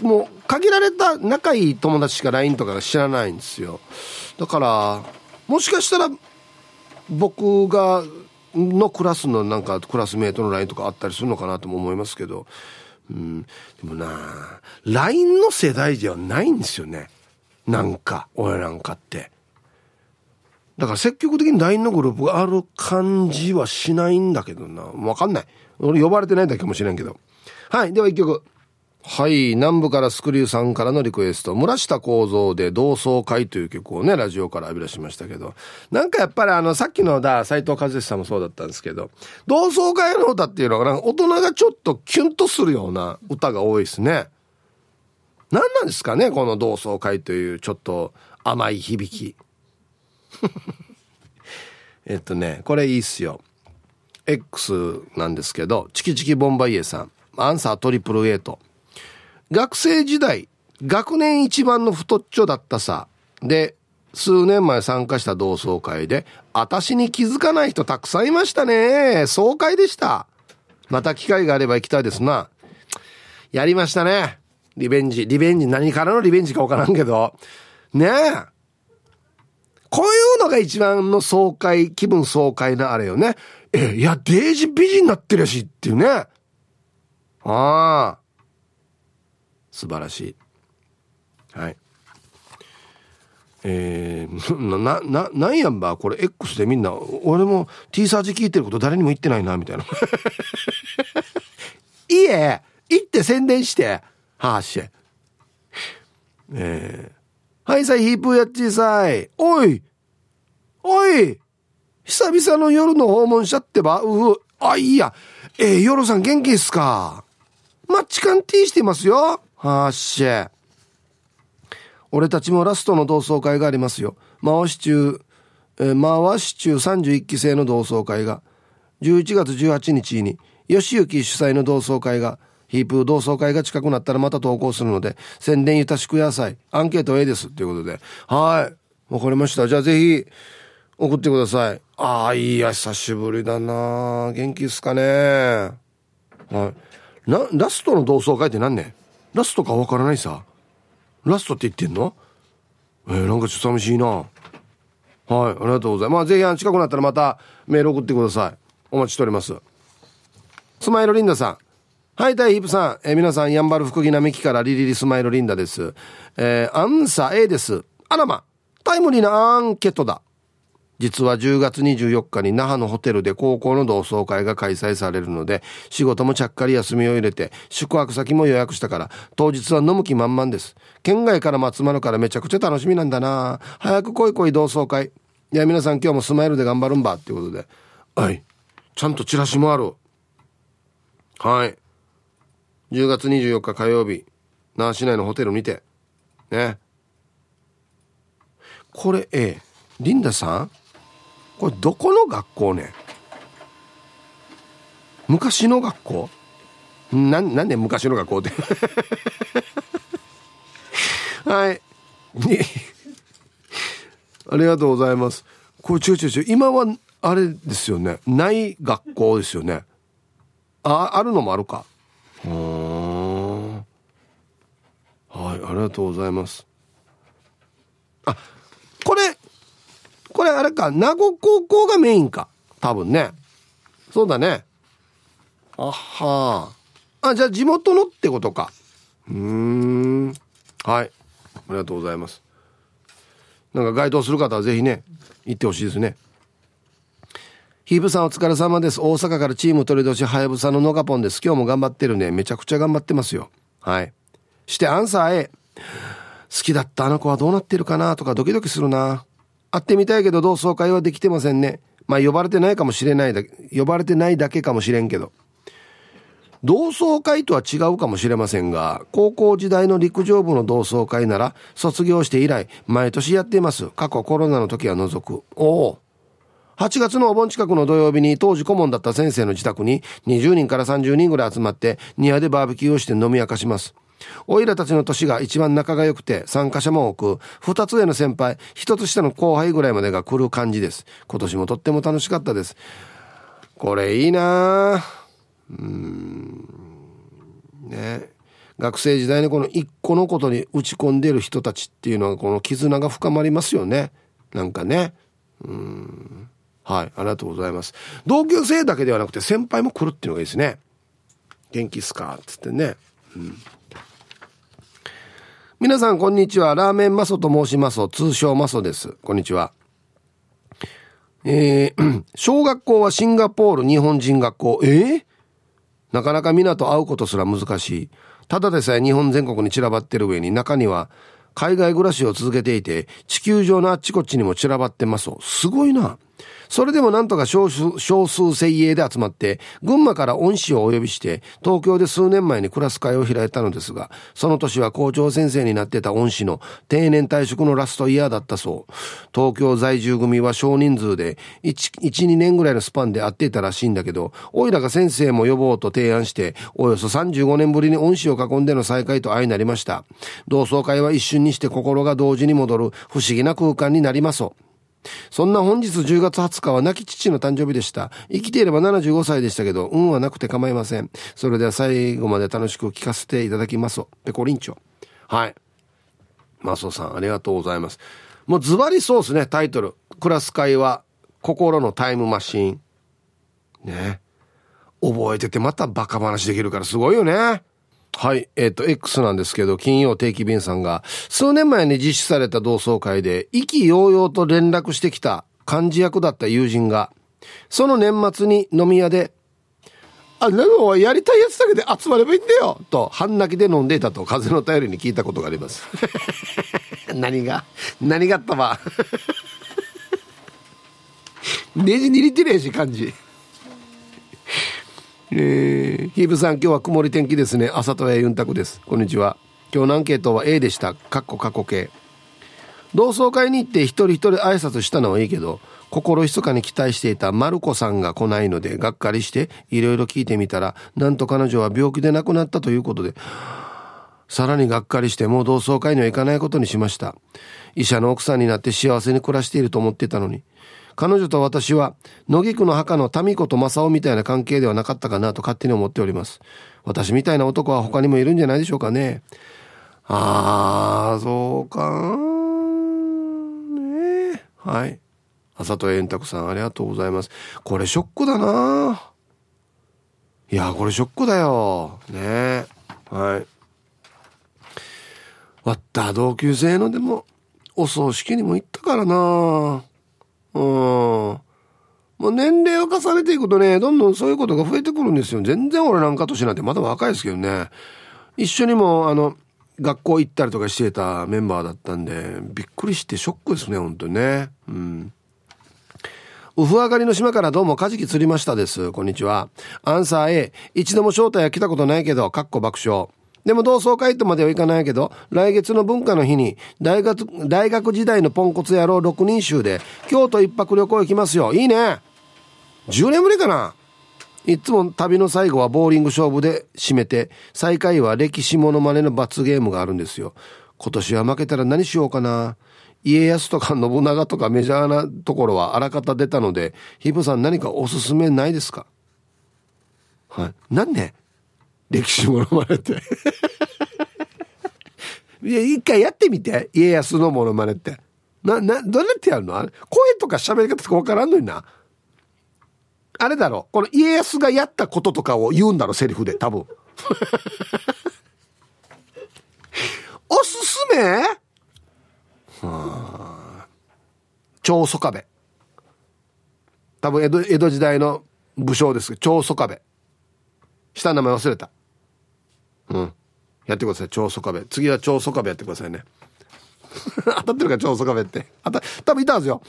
Speaker 1: もう限られた仲いい友達しか LINE とか知らないんですよ。だから、もしかしたら、僕が、のクラスのなんかクラスメートの LINE とかあったりするのかなとも思いますけど、うん、でもな LINE の世代ではないんですよね。なんか、俺なんかって。だから積極的に LINE のグループがある感じはしないんだけどな。わかんない。俺呼ばれてないだけかもしれんけど。はい。では一曲。はい。南部からスクリューさんからのリクエスト。村下幸三で同窓会という曲をね、ラジオから浴び出しましたけど。なんかやっぱりあの、さっきのだ、斎藤和義さんもそうだったんですけど、同窓会の歌っていうのが、大人がちょっとキュンとするような歌が多いですね。何なんですかねこの同窓会というちょっと甘い響き。えっとね、これいいっすよ。X なんですけど、チキチキボンバイエさん。アンサートリプルエイト。学生時代、学年一番の太っちょだったさ。で、数年前参加した同窓会で、私に気づかない人たくさんいましたね。爽快でした。また機会があれば行きたいですな。やりましたね。リベンジ。リベンジ。何からのリベンジかわからんけど。ねえ。こういうのが一番の爽快、気分爽快なあれよね。え、いや、デージ美人になってるやしっていうね。ああ。素晴らしい。はい。えー、な、な、なんやんば、これ X でみんな、俺も T サージ聞いてること誰にも言ってないな、みたいな。いいえ、行って宣伝して、はーし。えー、はいさい、ヒープーやっちいさい。おいおい久々の夜の訪問しちゃってばうふ。あ、いいや。えー、夜さん元気っすか？マッチカンティーしてますよ。はっしゃ。俺たちもラストの同窓会がありますよ。回し中、えー、回し中31期生の同窓会が、11月18日に、吉行主催の同窓会が、ヒープ同窓会が近くなったらまた投稿するので、宣伝ゆたしください。アンケート A です。ということで。はい。わかりました。じゃあぜひ、送ってください。ああ、いや、久しぶりだな元気っすかねはい。な、ラストの同窓会って何ねラストかわからないさ。ラストって言ってんの？えー、なんかちょっと寂しいな。はい、ありがとうございます。まあ、ぜひ、近くなったらまたメール送ってください。お待ちしております。スマイルリンダさん。はい、タイヒープさん。えー、皆さん、やんばる福木並木からリリリスマイルリンダです。えー、アンサー A です。あらま、タイムリーなアンケートだ。実は10月24日に那覇のホテルで高校の同窓会が開催されるので、仕事もちゃっかり休みを入れて、宿泊先も予約したから、当日は飲む気満々です。県外からも集まるからめちゃくちゃ楽しみなんだな早く来い来い同窓会。いや、皆さん今日もスマイルで頑張るんばっていうことで。はい。ちゃんとチラシもある。はい。10月24日火曜日、那覇市内のホテルにて。ね。これ、ええ、リンダさん？これどこの学校ね？昔の学校？ななんで昔の学校って？はい。ありがとうございます。これちょちょちょ今はあれですよね。ない学校ですよね。ああるのもあるか。うんはいありがとうございます。あこれあれか、名護高校がメインか。多分ね。そうだね。あはあ。あ、じゃあ地元のってことか。うーん。はい。ありがとうございます。なんか該当する方はぜひね、行ってほしいですね。ヒープさんお疲れ様です。大阪からチーム取り年はやぶさののがぽんです。今日も頑張ってるね。めちゃくちゃ頑張ってますよ。はいしてアンサー A 好きだったあの子はどうなってるかなとかドキドキするな会ってみたいけど同窓会はできてませんねまあ呼ばれてないかもしれないだけ呼ばれてないだけかもしれんけど同窓会とは違うかもしれませんが、高校時代の陸上部の同窓会なら、卒業して以来、毎年やっています。過去コロナの時は除く。おお。8月のお盆近くの土曜日に当時顧問だった先生の自宅に20人から30人ぐらい集まって庭でバーベキューをして飲み明かします。おいらたちの年が一番仲が良くて参加者も多く、二つ上の先輩、一つ下の後輩ぐらいまでが来る感じです。今年もとっても楽しかったです。これいいな。うん。ね。学生時代にこの一個のことに打ち込んでる人たちっていうのはこの絆が深まりますよね。なんかね。うん。はい。ありがとうございます。同級生だけではなくて先輩も来るっていうのがいいですね。元気っすか？つってね。うん。皆さんこんにちは。ラーメンマソと申します。通称マソです。こんにちは。えー、小学校はシンガポール日本人学校。えー、なかなか皆と会うことすら難しい。ただでさえ日本全国に散らばってる上に中には海外暮らしを続けていて地球上のあっちこっちにも散らばってます。すごいな。それでもなんとか少数、少数精鋭で集まって、群馬から恩師をお呼びして、東京で数年前にクラス会を開いたのですが、その年は校長先生になってた恩師の定年退職のラストイヤーだったそう。東京在住組は少人数で、1、1、2年ぐらいのスパンで会っていたらしいんだけど、おいらが先生も呼ぼうと提案して、およそ35年ぶりに恩師を囲んでの再会と相なりました。同窓会は一瞬にして心が同時に戻る不思議な空間になります。そんな本日10月20日は亡き父の誕生日でした。生きていれば75歳でしたけど、運はなくて構いません。それでは最後まで楽しく聞かせていただきます。ペコリンチョ。はい。マスオさん、ありがとうございます。もうズバリそうですね、タイトル。クラス会は、心のタイムマシーン。ね。覚えててまたバカ話できるからすごいよね。はい。えっ、ー、と、X なんですけど、金曜定期便さんが、数年前に実施された同窓会で、意気揚々と連絡してきた幹事役だった友人が、その年末に飲み屋で、あ、なのやりたいやつだけで集まればいいんだよと、半泣きで飲んでいたと、風の便りに聞いたことがあります。何が？何があったば。ネジ握ってねえし、感じ。えー、ヒーブさん今日は曇り天気ですね。朝とやユンタクです。こんにちは。今日のアンケートは A でした。かっこ過去形同窓会に行って一人一人挨拶したのはいいけど心ひそかに期待していたマルコさんが来ないのでがっかりしていろいろ聞いてみたらなんと彼女は病気で亡くなったということでさらにがっかりしてもう同窓会には行かないことにしました。医者の奥さんになって幸せに暮らしていると思ってたのに彼女と私は野木区の墓の民子と正雄みたいな関係ではなかったかなと勝手に思っております。私みたいな男は他にもいるんじゃないでしょうかね。ああそうかねはい。朝と円卓さんありがとうございます。これショックだな。いやこれショックだよ。ねはい。わった同級生のでもお葬式にも行ったからな。うん。もう年齢を重ねていくとね、どんどんそういうことが増えてくるんですよ。全然俺なんか年なんてまだ若いですけどね。一緒にも、あの、学校行ったりとかしてたメンバーだったんで、びっくりしてショックですね、本当にね。うん。ウフ上がりの島からどうもカジキ釣りましたです。こんにちは。アンサー A。一度も招待は来たことないけど、かっこ爆笑。でも同窓会とまではいかないけど、来月の文化の日に大学、大学時代のポンコツ野郎6人衆で京都一泊旅行行きますよ。いいね。10年ぶりかないつも旅の最後はボーリング勝負で締めて、最下位は歴史モノマネの罰ゲームがあるんですよ。今年は負けたら何しようかな。家康とか信長とかメジャーなところはあらかた出たので、ヒブさん何かおすすめないですか？はい。なんで歴史ものまねって。いや一回やってみて。家康のものまねって。ななどうやってやるの？あれ声とか喋り方とか分からんのにな。あれだろ。この家康がやったこととかを言うんだろセリフで多分。おすすめ？はあ。長宗我部。多分江戸江戸時代の武将ですけど長宗我部。下の名前忘れた。うん。やってください。超ソカベ。次は超ソカベやってくださいね。当たってるか超ソカベって。あた多分いたんですよ。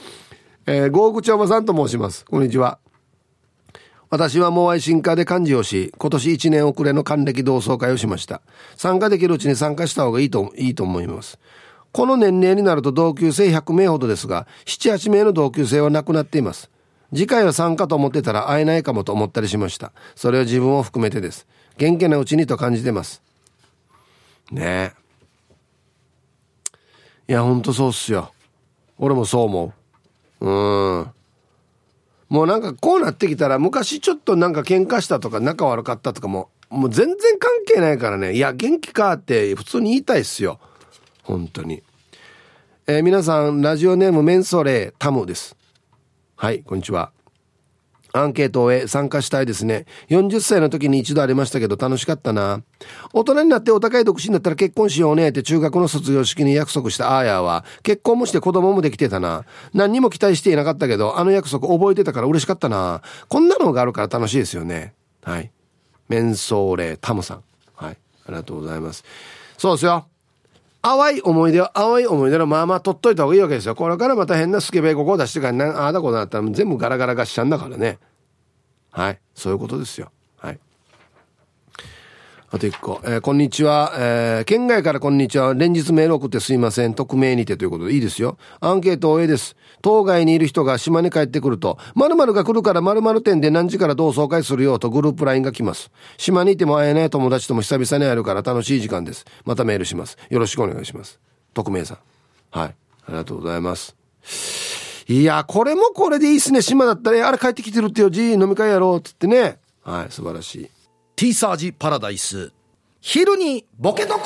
Speaker 1: えー、ゴーグチおばさんと申します。こんにちは。私はモアイ進化で幹事をし、今年1年遅れの還暦同窓会をしました。参加できるうちに参加した方がいいと、いいと思います。この年齢になると同級生100名ほどですが、7、8名の同級生は亡くなっています。次回は参加と思ってたら会えないかもと思ったりしました。それは自分を含めてです。元気なうちにと感じてます。ね。えいやほんとそうっすよ。俺もそう思う。うん。もうなんかこうなってきたら昔ちょっとなんか喧嘩したとか仲悪かったとかももう全然関係ないからね。いや元気かって普通に言いたいっすよ。本当に。えー、皆さんラジオネームメンソレータムです。はいこんにちは。アンケートへ参加したいですね。40歳の時に一度ありましたけど楽しかったな。大人になってお高い独身だったら結婚しようねって中学の卒業式に約束したアーヤーは結婚もして子供もできてたな。何にも期待していなかったけどあの約束覚えてたから嬉しかったな。こんなのがあるから楽しいですよね。はい。メンソーレタムさん。はい。ありがとうございます。そうですよ。淡い思い出は淡い思い出のまあまあ取っといた方がいいわけですよ。これからまた変なスケベここを出してから、ああだこうだったら全部ガラガラがしちゃうんだからね。はい。そういうことですよ。はい。あと一個。えー、こんにちは。えー、県外からこんにちは。連日メール送ってすいません。匿名にてということでいいですよ。アンケート A です。当該にいる人が島に帰ってくると、〇〇が来るから〇〇店で何時から同窓会するよとグループ LINE が来ます。島にいても会えない友達とも久々に会えるから楽しい時間です。またメールします。よろしくお願いします。匿名さん。はい。ありがとうございます。いや、これもこれでいいっすね。島だったら、あれ帰ってきてるってよ、じ飲み会やろう、つってね。はい、素晴らしい。
Speaker 2: ティーサージパラダイス。昼にボケとこ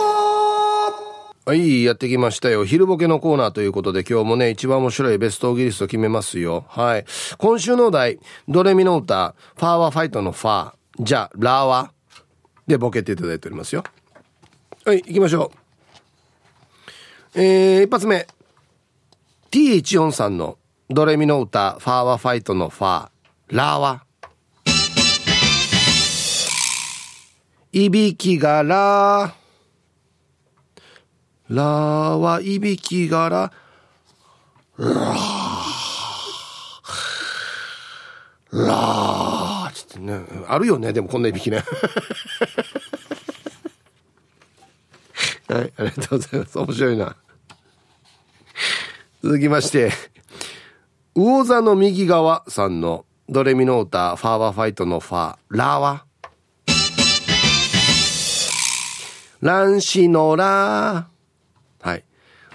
Speaker 1: はい、やってきましたよ。昼ボケのコーナーということで、今日もね、一番面白いベストオギリスト決めますよ。はい。今週のお題、ドレミの歌、ファーはファイトのファー、じゃあ、ラーは？でボケていただいておりますよ。はい、行きましょう。えー、一発目。T14 さんのドレミの歌、ファーはファイトのファー、ラーは？いびきがら。ラーはいびきがら。ラー。ラー。つってね。あるよね。でもこんないびきね。はいありがとうございます。面白いな。続きまして魚座の右側さんのドレミの歌ファーワファイトのファーラーは。乱視のラー。はい。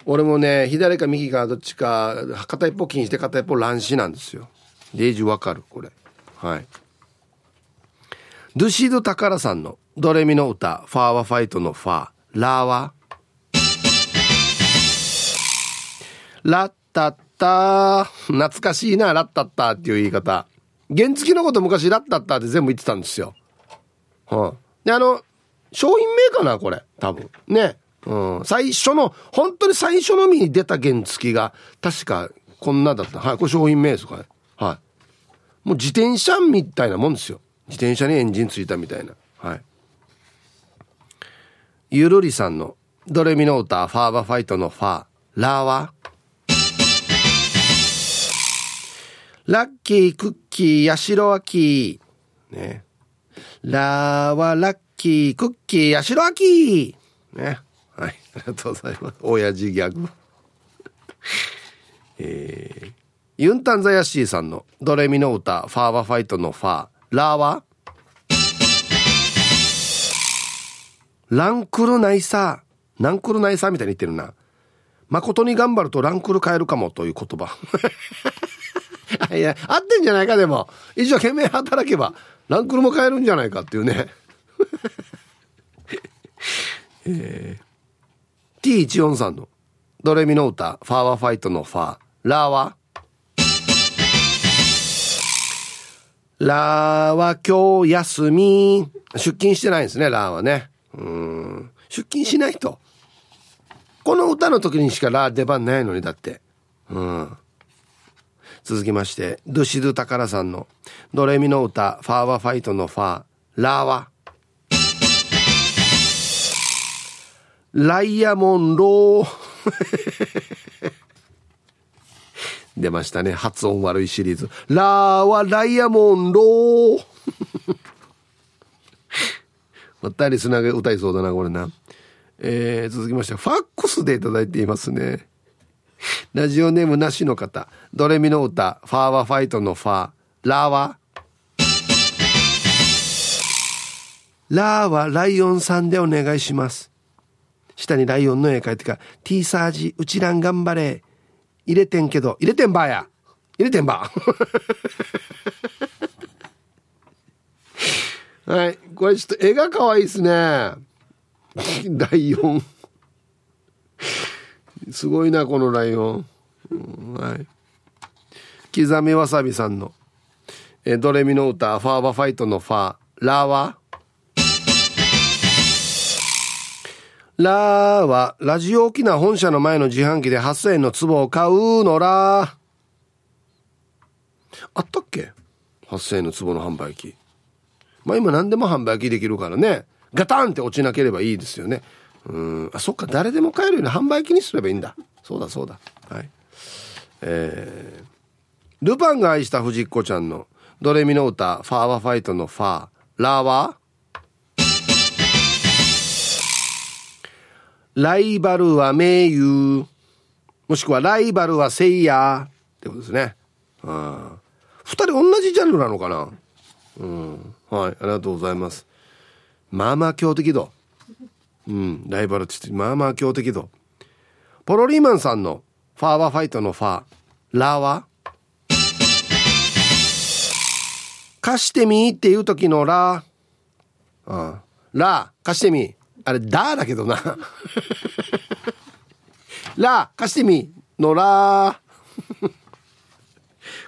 Speaker 1: 俺もね、左か右かどっちか、片一方気にして片一方乱視なんですよ。デージわかるこれ。はい。ドゥシードタカラさんのドレミの歌、ファーワファイトのファー、ラーはラッタッタ。懐かしいな、ラッタッタっていう言い方。原付のこと昔ラッタッターって全部言ってたんですよ。はあ、で、あの、商品名かなこれ。多分。ね。うん。最初の、本当に最初のみに出た原付が、確かこんなだった。はい。これ商品名ですかね。はい。もう自転車みたいなもんですよ。自転車にエンジンついたみたいな。はい。ゆるりさんのドレミの歌、ファーバファイトのファー、ラーは？ラッキー、クッキー、ヤシロアキー。ね。ラーはラッキー、クッキー、ヤシロアキー。ね。はい。ありがとうございます。親父ギャグ。えー、ユンタンザヤシーさんのドレミの歌、ファーバファイトのファー、ラーは？ランクルナイサー。ランクルナイサーみたいに言ってるな。誠に頑張るとランクル変えるかもという言葉。いや、合ってんじゃないか、でも。一生懸命働けば、ランクルも変えるんじゃないかっていうね。えー、T143 のドレミの歌、ファーワファイトのファー、ラーはラーは今日休み。出勤してないんですね、ラーはね。うん。出勤しないと。この歌の時にしかラー出番ないのに、だって。うん。続きまして、ドゥシドゥタカラさんのドレミの歌、ファーワファイトのファー、ラーはライヤモンロー。出ましたね。発音悪いシリーズ。ラーはライヤモンロー。まったりつなげ歌いそうだな、これな。えー、続きまして、ファックスでいただいていますね。ラジオネームなしの方。ドレミの歌、ファーはファイトのファー。ラーは？ラーはライオンさんでお願いします。下にライオンの絵描いてから、T サージ、うちらん頑張れ。入れてんけど、入れてんばや。入れてんば。はい。これちょっと絵が可愛いですね。ライオン。すごいな、このライオン。うん、はい。刻みわさびさんの、えドレミの歌、ファーバファイトのファー、ラーはラーは、ラジオ沖縄本社の前の自販機で8000円の壺を買うのらあったっけ ?8000 円の壺の販売機。まあ今何でも販売機できるからね。ガタンって落ちなければいいですよね。うん。あ、そっか、誰でも買えるように販売機にすればいいんだ。そうだそうだ。はい。えー、ルパンが愛した藤子ちゃんのドレミの歌、ファーワファイトのファー、ラーは？ライバルは名優。もしくはライバルはせいや。ってことですね。二人同じジャンルなのかな？うん。はい。ありがとうございます。まあまあ強敵度。うん。ライバルって言って、まあまあ強敵度。ポロリーマンさんのファーはファイトのファー。ラは？貸してみっていう時のラ。うん。ラ、貸してみ。あれ、だだけどな。ラ、貸してみのら。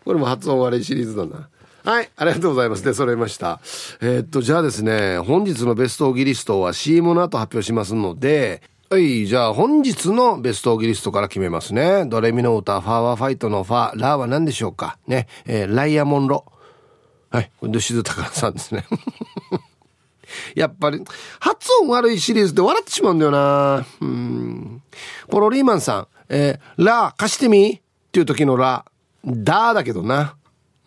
Speaker 1: これも発音悪いシリーズだな。はい、ありがとうございます。で、揃いました。えー、っと、じゃあですね、本日のベストオギリストは CM の後発表しますので、はい、じゃあ本日のベストオギリストから決めますね。ドレミの歌、ファーワーファイトのファー、ラーは何でしょうかね、えー、ライアモンロ。はい、これ、ドシズタカさんですね。やっぱり、発音悪いシリーズって笑ってしまうんだよな。うん。ポロリーマンさん、えー、ラ貸してみ？っていう時のラ、ダーだけどな。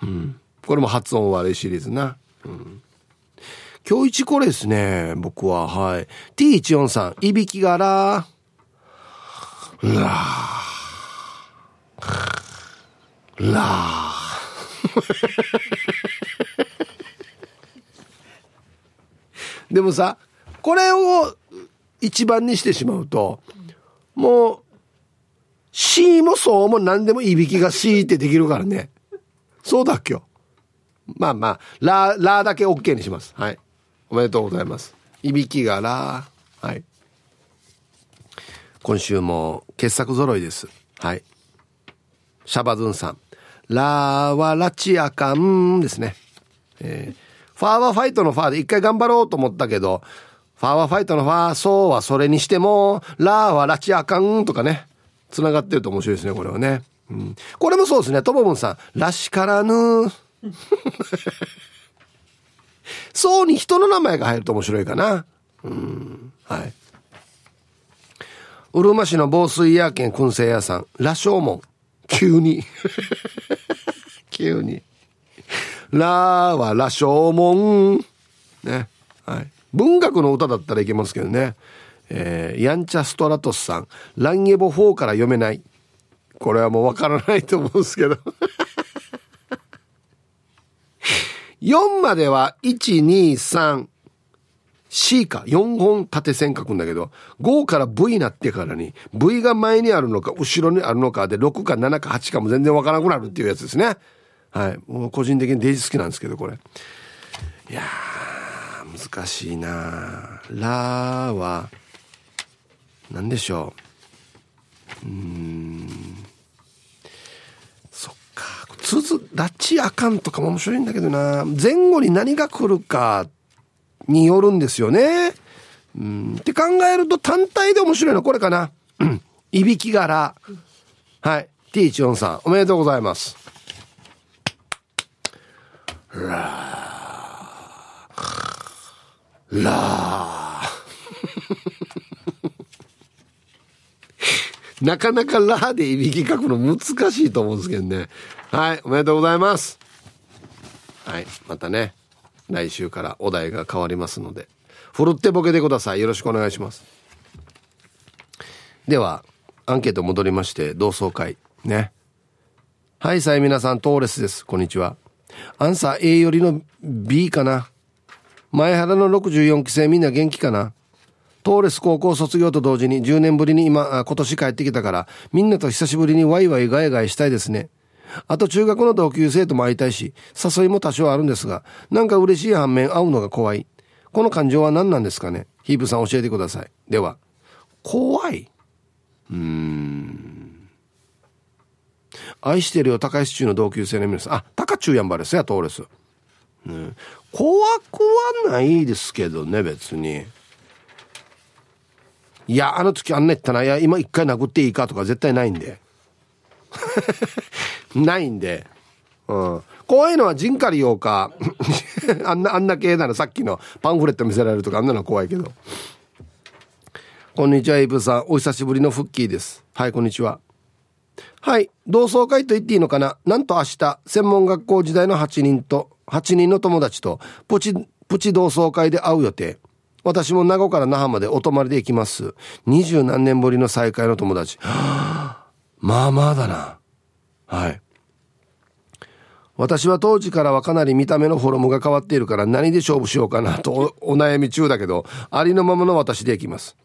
Speaker 1: うん。これも発音悪いシリーズな。うん。今日一これですね、僕は、はい。T14 さん、いびきがら、ラー、ラー。でもさこれを一番にしてしまうともう C もそうも何でもいびきが C ってできるからね。そうだっけよ。まあまあラーラーだけ OK にします。はい。おめでとうございます。いびきがラはい。今週も傑作揃いです。はい。シャバズンさん。ラーはラチアカンですね。えーファーはファイトのファーで一回頑張ろうと思ったけど、ファーはファイトのファー、そうはそれにしても、ラーはラチアカンとかね、繋がってると面白いですね、これはね。うん、これもそうですね、トボブンさん、らしからぬ。そうに人の名前が入ると面白いかな。うん、はい。うるま市の防水屋県燻製屋さん、羅生門。急に。急に。ラは羅生門。ね。はい。文学の歌だったらいけますけどね。えー、ヤンチャストラトスさん、ランゲボ4から読めない。これはもうわからないと思うんですけど。4までは1、2、3、C か。4本縦線書くんだけど、5から V になってからに、V が前にあるのか、後ろにあるのかで、6か7か8かも全然わからなくなるっていうやつですね。はい。もう個人的にデイジ好きなんですけど、これ。いやー、難しいなラーは、何でしょう。うん。そっか。つづ、ラチあかんとかも面白いんだけどな前後に何が来るかによるんですよね。うん。って考えると単体で面白いのはこれかな。うん。いびき柄。はい。T14 さん、おめでとうございます。ラー。ラー。なかなかラーでいびきかくの難しいと思うんですけどね。はい、おめでとうございます。はい、またね、来週からお題が変わりますので、ふるってボケてください。よろしくお願いします。では、アンケート戻りまして、同窓会。ね。はい、さい皆さん、トーレスです。こんにちは。アンサー A よりの B かな。前原の64期生みんな元気かなトーレス高校卒業と同時に10年ぶりに今、今年帰ってきたから、みんなと久しぶりにワイワイガヤガヤしたいですね。あと中学の同級生とも会いたいし、誘いも多少あるんですが、なんか嬉しい反面会うのが怖い。この感情は何なんですかねヒープさん教えてください。では、怖いうーん。愛してるよ、高石中の同級生の皆さん。あ、高中やんばですや、トーレス。ね、怖くはないですけどね、別に。いや、あの時あんな言ったな、いや、今一回殴っていいかとか絶対ないんで。ないんで。うん。怖いのはジンカリ用か。あんな、あんな系ならさっきのパンフレット見せられるとかあんなの怖いけど。こんにちは、イブさん。お久しぶりのフッキーです。はい、こんにちは。はい。同窓会と言っていいのかな？なんと明日、専門学校時代の8人と、8人の友達と、プチ、プチ同窓会で会う予定。私も名護から那覇までお泊まりで行きます。二十何年ぶりの再会の友達。はあ、まあまあだな。はい。私は当時からはかなり見た目のフォルムが変わっているから何で勝負しようかなとお悩み中だけど、ありのままの私で行きます。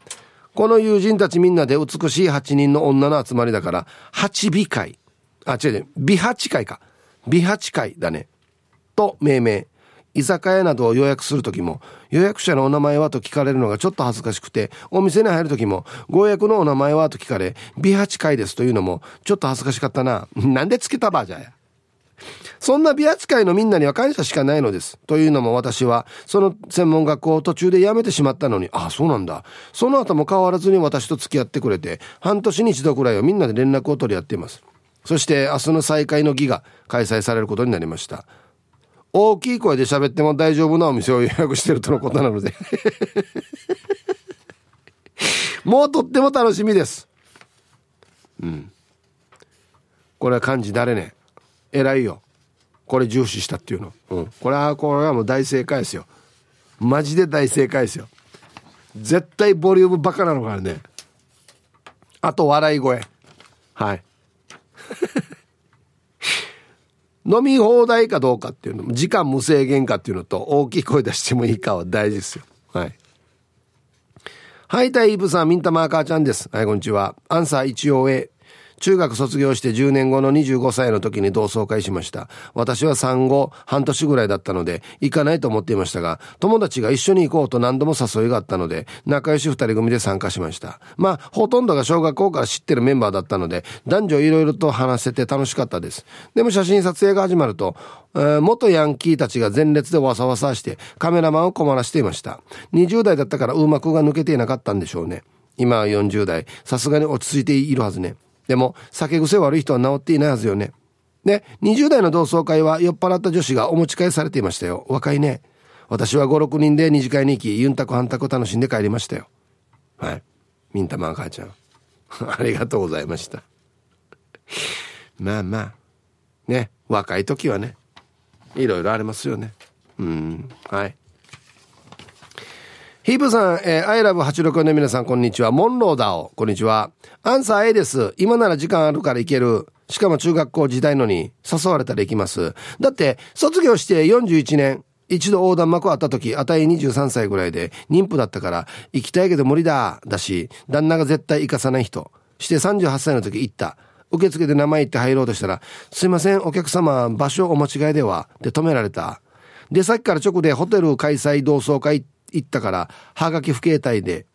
Speaker 1: この友人たちみんなで美しい8人の女の集まりだから、八美会。あ、違う違う、美八会か。美八会だね。と命名。居酒屋などを予約する時も、予約者のお名前はと聞かれるのがちょっと恥ずかしくて、お店に入る時も、ご予約のお名前はと聞かれ、美八会ですというのも、ちょっと恥ずかしかったな。なんでつけたばじゃや。そんな美扱いのみんなには感謝しかないのです。というのも私は、その専門学校を途中で辞めてしまったのに、ああ、そうなんだ。その後も変わらずに私と付き合ってくれて、半年に一度くらいはみんなで連絡を取り合っています。そして明日の再会の儀が開催されることになりました。大きい声で喋っても大丈夫なお店を予約してるとのことなので もうとっても楽しみです。うん。これは漢字誰ね。偉いよ。これ重視したっていうの。うん。これは、これはもう大正解ですよ。マジで大正解ですよ。絶対ボリュームバカなのからね。あと笑い声。はい。飲み放題かどうかっていうのも、時間無制限かっていうのと、大きい声出してもいいかは大事ですよ。はい。はい、タイープさん、ミンタマーカーちゃんです。はい、こんにちは。アンサー一応 A。中学卒業して10年後の25歳の時に同窓会しました。私は産後半年ぐらいだったので行かないと思っていましたが、友達が一緒に行こうと何度も誘いがあったので、仲良し二人組で参加しました。まあ、ほとんどが小学校から知ってるメンバーだったので、男女いろいろと話せて楽しかったです。でも写真撮影が始まると、えー、元ヤンキーたちが前列でわさわさしてカメラマンを困らしていました。20代だったからうまくが抜けていなかったんでしょうね。今は40代、さすがに落ち着いているはずね。でも、酒癖悪い人は治っていないはずよね。で、20代の同窓会は酔っ払った女子がお持ち帰されていましたよ。若いね。私は5、6人で二次会に行き、ユンタク半ク楽しんで帰りましたよ。はい。ミンタマン母ちゃん。ありがとうございました。まあまあ。ね。若い時はね。いろいろありますよね。うん。はい。ヒープさん、えー、アイラブ864の皆さん、こんにちは。モンローダオ、こんにちは。アンサー A です。今なら時間あるから行ける。しかも中学校時代のに誘われたら行きます。だって、卒業して41年、一度横断幕あった時、あたい23歳ぐらいで、妊婦だったから、行きたいけど無理だ、だし、旦那が絶対行かさない人。して38歳の時行った。受付で名前言って入ろうとしたら、すいません、お客様、場所お間違いでは、で止められた。で、さっきから直でホテル開催同窓会行ったから、はがき不携帯で、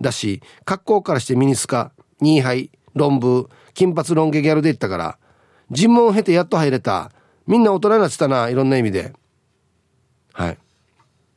Speaker 1: だし、格好からしてミニスカ、ニーハイ、論文、金髪ロン毛ギャルで行ったから、尋問を経てやっと入れた。みんな大人になってたな、いろんな意味で。はい。